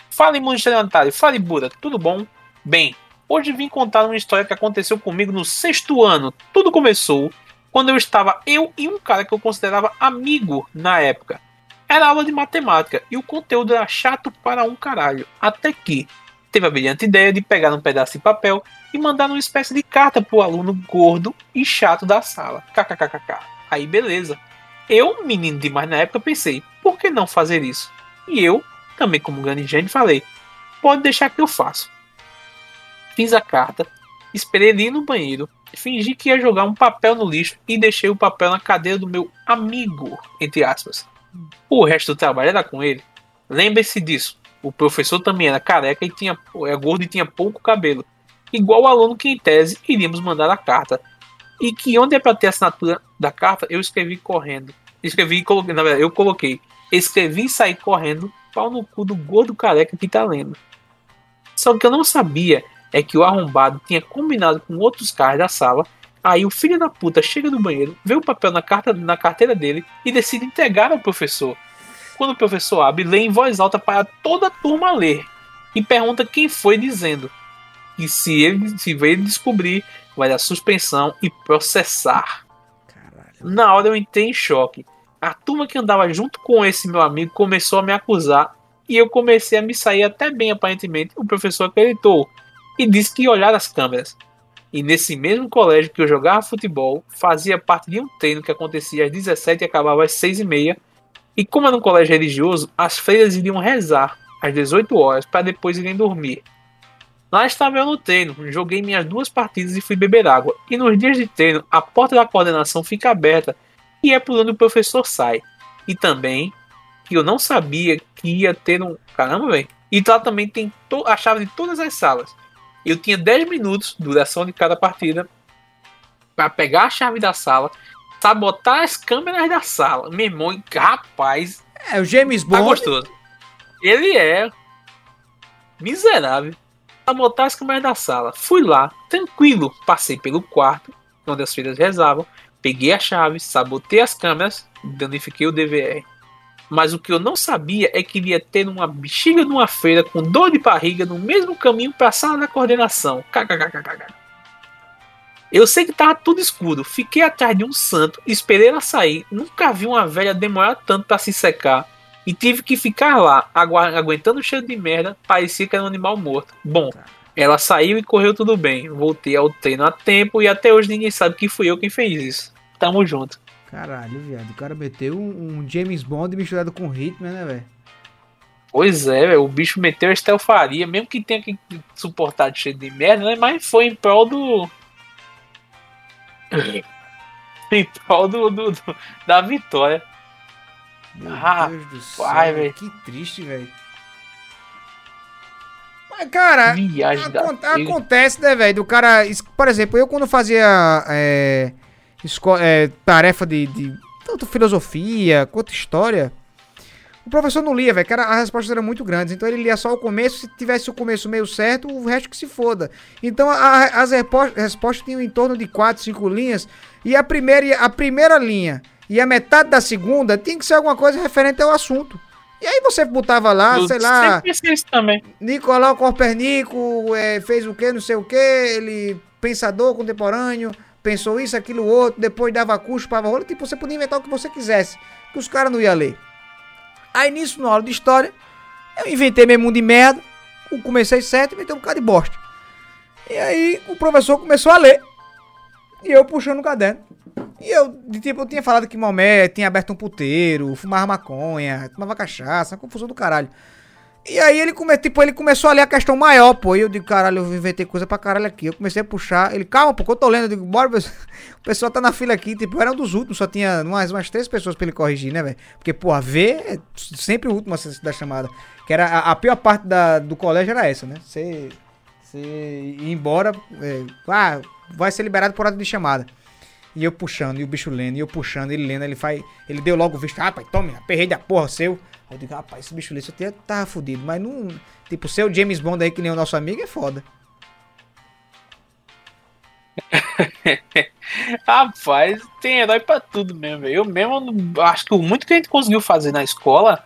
Fale, mundo estelionatário. Fale, Buda. Tudo bom? Bem, hoje vim contar uma história que aconteceu comigo no sexto ano. Tudo começou quando eu estava eu e um cara que eu considerava amigo na época. Era aula de matemática e o conteúdo era chato para um caralho. Até que teve a brilhante ideia de pegar um pedaço de papel e mandar uma espécie de carta pro aluno gordo e chato da sala. KKKKK. Aí beleza. Eu, menino demais na época, pensei, por que não fazer isso? E eu, também como grande gente, falei, pode deixar que eu faço. Fiz a carta, esperei ir no banheiro, fingi que ia jogar um papel no lixo e deixei o papel na cadeira do meu amigo, entre aspas. O resto do trabalho era com ele. Lembre-se disso. O professor também era careca e tinha, é gordo e tinha pouco cabelo. Igual o aluno que, em tese, iríamos mandar a carta. E que onde é para ter a assinatura da carta, eu escrevi correndo. Escrevi e coloquei, na verdade, eu coloquei. Escrevi e saí correndo, pau no cu do gordo careca que tá lendo. Só que eu não sabia é que o arrombado tinha combinado com outros caras da sala. Aí o filho da puta chega no banheiro, vê o papel na, carta, na carteira dele e decide entregar ao professor. Quando o professor abre, lê em voz alta para toda a turma ler e pergunta quem foi dizendo. E se ele se veio descobrir, vai dar suspensão e processar. Caralho. Na hora eu entrei em choque. A turma que andava junto com esse meu amigo começou a me acusar e eu comecei a me sair até bem aparentemente. O professor acreditou e disse que ia olhar as câmeras. E nesse mesmo colégio que eu jogava futebol, fazia parte de um treino que acontecia às 17 e acabava às 6 e meia. E como era um colégio religioso, as freiras iriam rezar às 18 horas para depois irem dormir. Lá estava eu no treino, joguei minhas duas partidas e fui beber água. E nos dias de treino, a porta da coordenação fica aberta e é por onde o professor sai. E também que eu não sabia que ia ter um. Caramba, velho. E lá também tem a chave de todas as salas. Eu tinha 10 minutos, duração de cada partida, para pegar a chave da sala, sabotar as câmeras da sala. Meu irmão, rapaz. É, o James Tá Bond. gostoso. Ele é miserável. Sabotar as câmeras da sala. Fui lá, tranquilo. Passei pelo quarto, onde as filhas rezavam. Peguei a chave, sabotei as câmeras, danifiquei o DVR. Mas o que eu não sabia é que iria ter uma bexiga numa feira com dor de barriga no mesmo caminho para a sala da coordenação. KKKKK. Eu sei que tava tudo escuro. Fiquei atrás de um santo, esperei ela sair. Nunca vi uma velha demorar tanto para se secar. E tive que ficar lá, agu aguentando o cheiro de merda. Parecia que era um animal morto. Bom, ela saiu e correu tudo bem. Voltei ao treino a tempo e até hoje ninguém sabe que fui eu quem fez isso. Tamo junto. Caralho, viado. O cara meteu um, um James Bond misturado com Hitman, né, velho? Pois é, véio, o bicho meteu a estelfaria, mesmo que tenha que suportar de cheio de merda, né? Mas foi em prol do. em prol do, do- do- da vitória. Meu Ah, Deus do pai, céu. Que triste, velho. Mas, cara, acontece, né, velho? Do cara. Por exemplo, eu quando fazia é, é, tarefa de, de tanto filosofia quanto história, o professor não lia, velho, que era- as respostas eram muito grandes. Então ele lia só o começo, se tivesse o começo meio certo, o resto que se foda. Então a- as repo- respostas tinham em torno de 4, 5 linhas. E a primeira, a primeira linha e a metade da segunda tinha que ser alguma coisa referente ao assunto. E aí você botava lá, Eu sei lá. isso também. Nicolau Copernico é, fez o que, não sei o que, ele, pensador contemporâneo, pensou isso, aquilo, outro, depois dava curso para rola, tipo, você podia inventar o que você quisesse, que os caras não iam ler. Aí nisso, na aula de história, eu inventei meu mundo de merda, comecei certo e inventei um bocado de bosta. E aí o professor começou a ler, e eu puxando o caderno. E eu, de tipo, eu tinha falado que Maomé tinha aberto um puteiro, fumava maconha, tomava cachaça, uma confusão do caralho. E aí ele, come, tipo, ele começou a ler a questão maior, pô. E eu digo, caralho, eu inventei coisa pra caralho aqui. Eu comecei a puxar. Ele, calma, pô, que eu tô lendo. Eu digo, bora, o pessoal tá na fila aqui. Tipo, eu era um dos últimos, só tinha umas, umas três pessoas pra ele corrigir, né, velho? Porque, pô, a V é sempre o último da chamada. Que era a, a pior parte da, do colégio era essa, né? Você, você ir embora, é, ah, vai ser liberado por ordem de chamada. E eu puxando, e o bicho lendo, e eu puxando, ele lendo, ele faz. Ele deu logo o visto, ah, pai, tome, aperrei da porra seu. Aí eu digo, rapaz, esse bicho lê, você tava fudido, mas não. Tipo, ser o James Bond aí que nem o nosso amigo é foda. Rapaz, tem herói pra tudo mesmo. Eu mesmo acho que o muito que a gente conseguiu fazer na escola,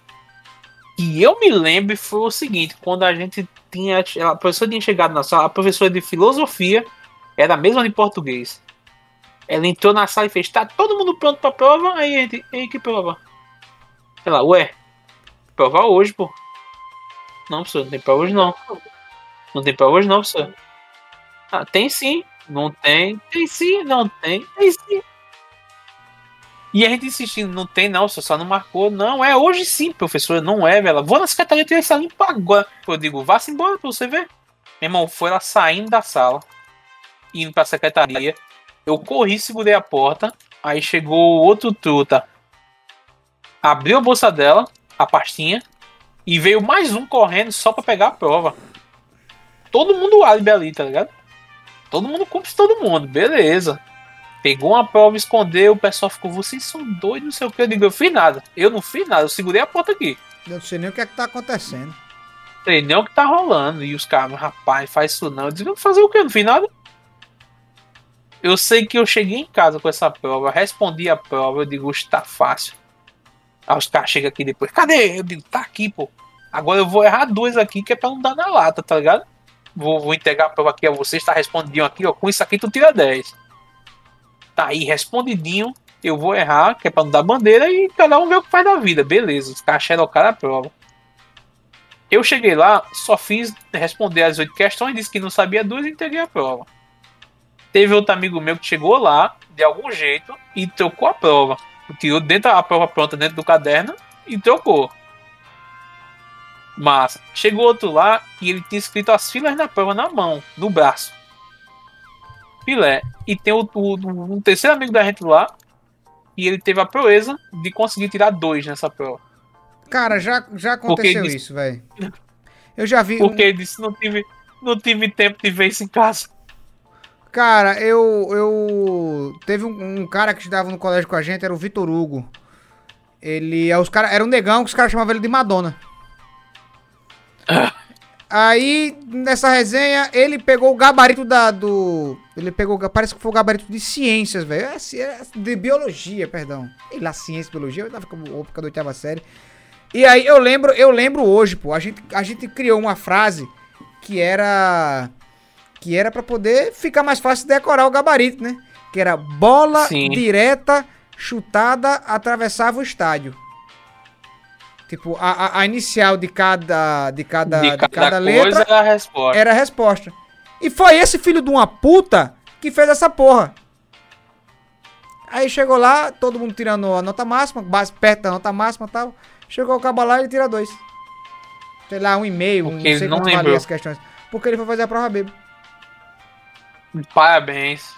que eu me lembro, foi o seguinte: quando a gente tinha. A professora tinha chegado na sala, a professora de filosofia era a mesma de português. Ela entrou na sala e fez: tá todo mundo pronto pra prova? Aí a gente, que prova? Ela, ué, prova hoje, pô. Não, professor, não tem prova hoje não. Não tem prova hoje não, professor. Ah, tem sim. Não tem. Tem sim, não tem. Tem sim. E a gente insistindo, não tem não, você só não marcou. Não, é hoje sim, professor. Não é, velho. Vou na secretaria tirar essa limpa agora. Eu digo, vá-se embora pra você ver. Meu irmão, foi ela saindo da sala, indo pra secretaria. Eu corri, segurei a porta. Aí chegou outro truta. Abriu a bolsa dela, a pastinha. E veio mais um correndo só pra pegar a prova. Todo mundo álibi ali, tá ligado? Todo mundo cumpre todo mundo, beleza. Pegou uma prova, escondeu, o pessoal ficou, vocês são doidos, não sei o que. Eu digo, eu fiz nada. Eu não fiz nada, eu segurei a porta aqui. Eu não sei nem o que é que tá acontecendo. Sei nem o que tá rolando. E os caras, rapaz, faz isso não. Eu digo, fazer o que? Eu não fiz nada. Eu sei que eu cheguei em casa com essa prova, respondi a prova, eu digo, está fácil. Aí os caras chegam aqui depois, cadê? Eu digo, tá aqui, pô. Agora eu vou errar dois aqui, que é pra não dar na lata, tá ligado? Vou, vou entregar a prova aqui a vocês, tá respondidinho aqui, ó. Com isso aqui tu tira 10. Tá aí, respondidinho. Eu vou errar, que é pra não dar bandeira, e cada um vê o que faz da vida. Beleza, os caras xerocaram a prova. Eu cheguei lá, só fiz responder as oito questões, disse que não sabia duas e entreguei a prova. Teve outro amigo meu que chegou lá, de algum jeito, e trocou a prova. Tirou dentro a prova pronta dentro do caderno e trocou. Mas chegou outro lá e ele tinha escrito as filas da prova na mão, no braço. Filé. E tem o, o, um terceiro amigo da gente lá. E ele teve a proeza de conseguir tirar dois nessa prova. Cara, já, já aconteceu disse- isso, velho. Eu já vi. Porque ele disse não tive, não tive tempo de ver isso em casa. Cara, eu. eu teve um, um cara que estudava no colégio com a gente, era o Vitor Hugo. Ele. é Os cara, era um negão que os caras chamavam ele de Madonna. Aí, nessa resenha, ele pegou o gabarito da, do. Ele pegou. Parece que foi o gabarito de ciências, velho. É, é de biologia, perdão. E lá, ciência e biologia, eu tava com a da oitava série. E aí eu lembro, eu lembro hoje, pô. A gente, a gente criou uma frase que era. Que era pra poder ficar mais fácil de decorar o gabarito, né? Que era bola Sim. direta, chutada, atravessava o estádio. Tipo, a, a- inicial de cada, de cada, de de cada, cada coisa letra era a resposta. era a resposta. E foi esse filho de uma puta que fez essa porra. Aí chegou lá, todo mundo tirando a nota máxima, base perto da nota máxima e tal. Chegou o cabo lá e ele tira dois. Sei lá, um e meio, um, não Porque sei não quanto valia as questões. Porque ele foi fazer a prova B. Parabéns.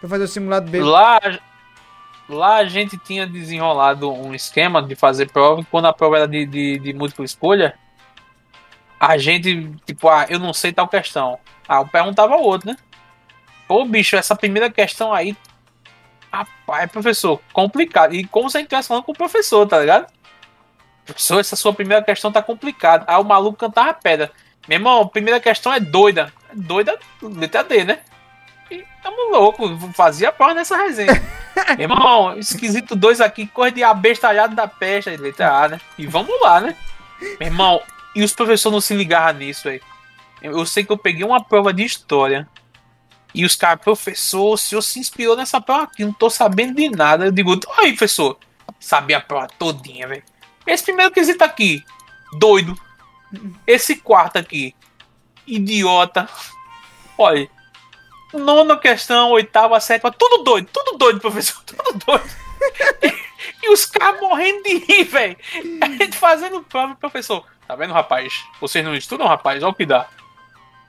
Foi fazer o simulado B. Lá, lá a gente tinha desenrolado um esquema de fazer prova. E quando a prova era de, de, de múltipla escolha, a gente, tipo, ah, eu não sei tal questão. Ah, eu perguntava ao outro, né? Pô, bicho, essa primeira questão aí. Rapaz, professor, complicado. E como gente estivesse falando com o professor, tá ligado? Professor, essa sua primeira questão tá complicada. Aí o maluco cantava pedra. Meu irmão, primeira questão é doida. Doida, letra D, né? E tamo louco, fazia prova nessa resenha. Irmão, esquisito dois aqui, coisa de abestalhado da peste, letra A, né? E vamos lá, né? Meu irmão, e os professores não se ligavam nisso aí. Eu sei que eu peguei uma prova de história. E os caras, professor, o senhor se inspirou nessa prova aqui, não tô sabendo de nada. Eu digo, aí, professor, sabia a prova todinha, velho. Esse primeiro quesito aqui, doido. Esse quarto aqui, idiota. Olha, nona questão, oitava, sétima, tudo doido, tudo doido, professor, tudo doido. E os caras morrendo de rir, velho. A gente fazendo prova, professor. Tá vendo, rapaz? Vocês não estudam, rapaz? Olha o que dá.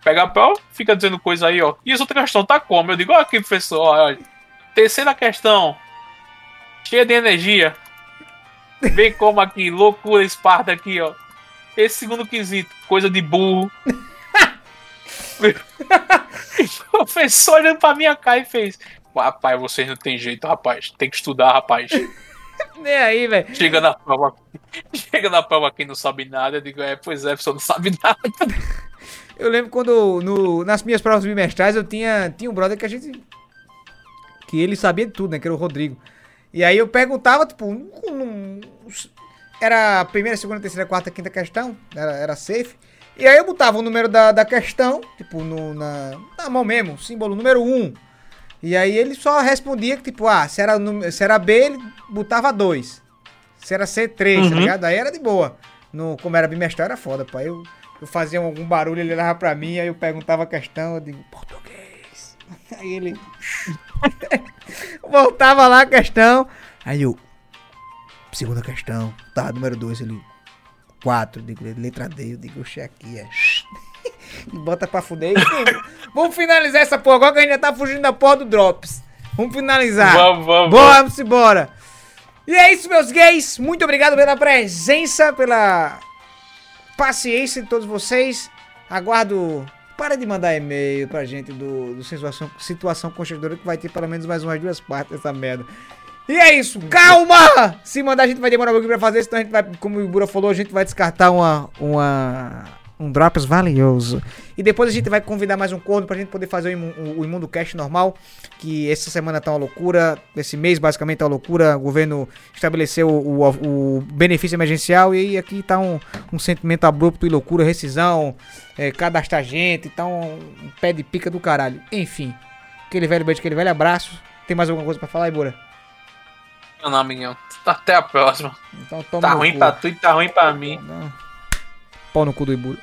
Pega a prova, fica dizendo coisa aí, ó. E essa outra questão tá como? Eu digo, olha aqui, professor, olha. Terceira questão. Cheia de energia. Vem como aqui, loucura, Esparta aqui, ó. Esse segundo quesito, coisa de burro. o professor olhando pra minha cara e fez. Rapaz, vocês não tem jeito, rapaz. Tem que estudar, rapaz. Nem aí, velho. Chega na prova. Chega na prova quem não sabe nada. Eu digo, é, pois é, a pessoa não sabe nada. Eu lembro quando no- nas minhas provas bimestrais eu tinha, tinha um brother que a gente. Que ele sabia de tudo, né? Que era o Rodrigo. E aí eu perguntava, tipo, um- um- era a primeira, segunda, terceira, quarta, quinta questão, era, era safe. E aí eu botava o número da, da questão, tipo, no, na, na mão mesmo, símbolo número 1. Um. E aí ele só respondia que, tipo, ah, se era, se era B, ele botava 2. Se era C3, tá Uhum. ligado? Aí era de boa. No, como era bimestral, era foda, pai. Eu, eu fazia algum barulho, ele olhava pra mim, aí eu perguntava a questão, eu digo, português. Aí ele. Voltava lá a questão. Aí eu. Segunda questão. Tá, número 2, ele. 4, digo, letra D, eu digo, oxe, aqui é. E bota pra fuder. Vamos finalizar essa porra agora que a gente já tá fugindo da porra do Drops. Vamos finalizar. Vamos, vamos, Bora, vamos embora. E é isso, meus gays. Muito obrigado pela presença, pela paciência de todos vocês. Aguardo. Para de mandar e-mail pra gente do, do situação, situação Constrangedora, que vai ter pelo menos mais umas duas partes dessa merda. E é isso, calma! Se mandar, a gente vai demorar um pouquinho pra fazer, senão a gente vai, como o Bura falou, a gente vai descartar uma, uma, um Drops valioso. E depois a gente vai convidar mais um corno pra gente poder fazer o, o, o Imundo Cast normal, que essa semana tá uma loucura, esse mês basicamente tá uma loucura, o governo estabeleceu o, o, o benefício emergencial e aqui tá um, um sentimento abrupto e loucura, rescisão, é, cadastrar gente, tá um, um pé de pica do caralho. Enfim, aquele velho beijo, aquele velho abraço. Tem mais alguma coisa pra falar, Ibura? Não, não, amiguinho. Até a próxima. Então Tá ruim cu. pra tu e tá ruim pra mim. Não. Pau no cu do Ibura.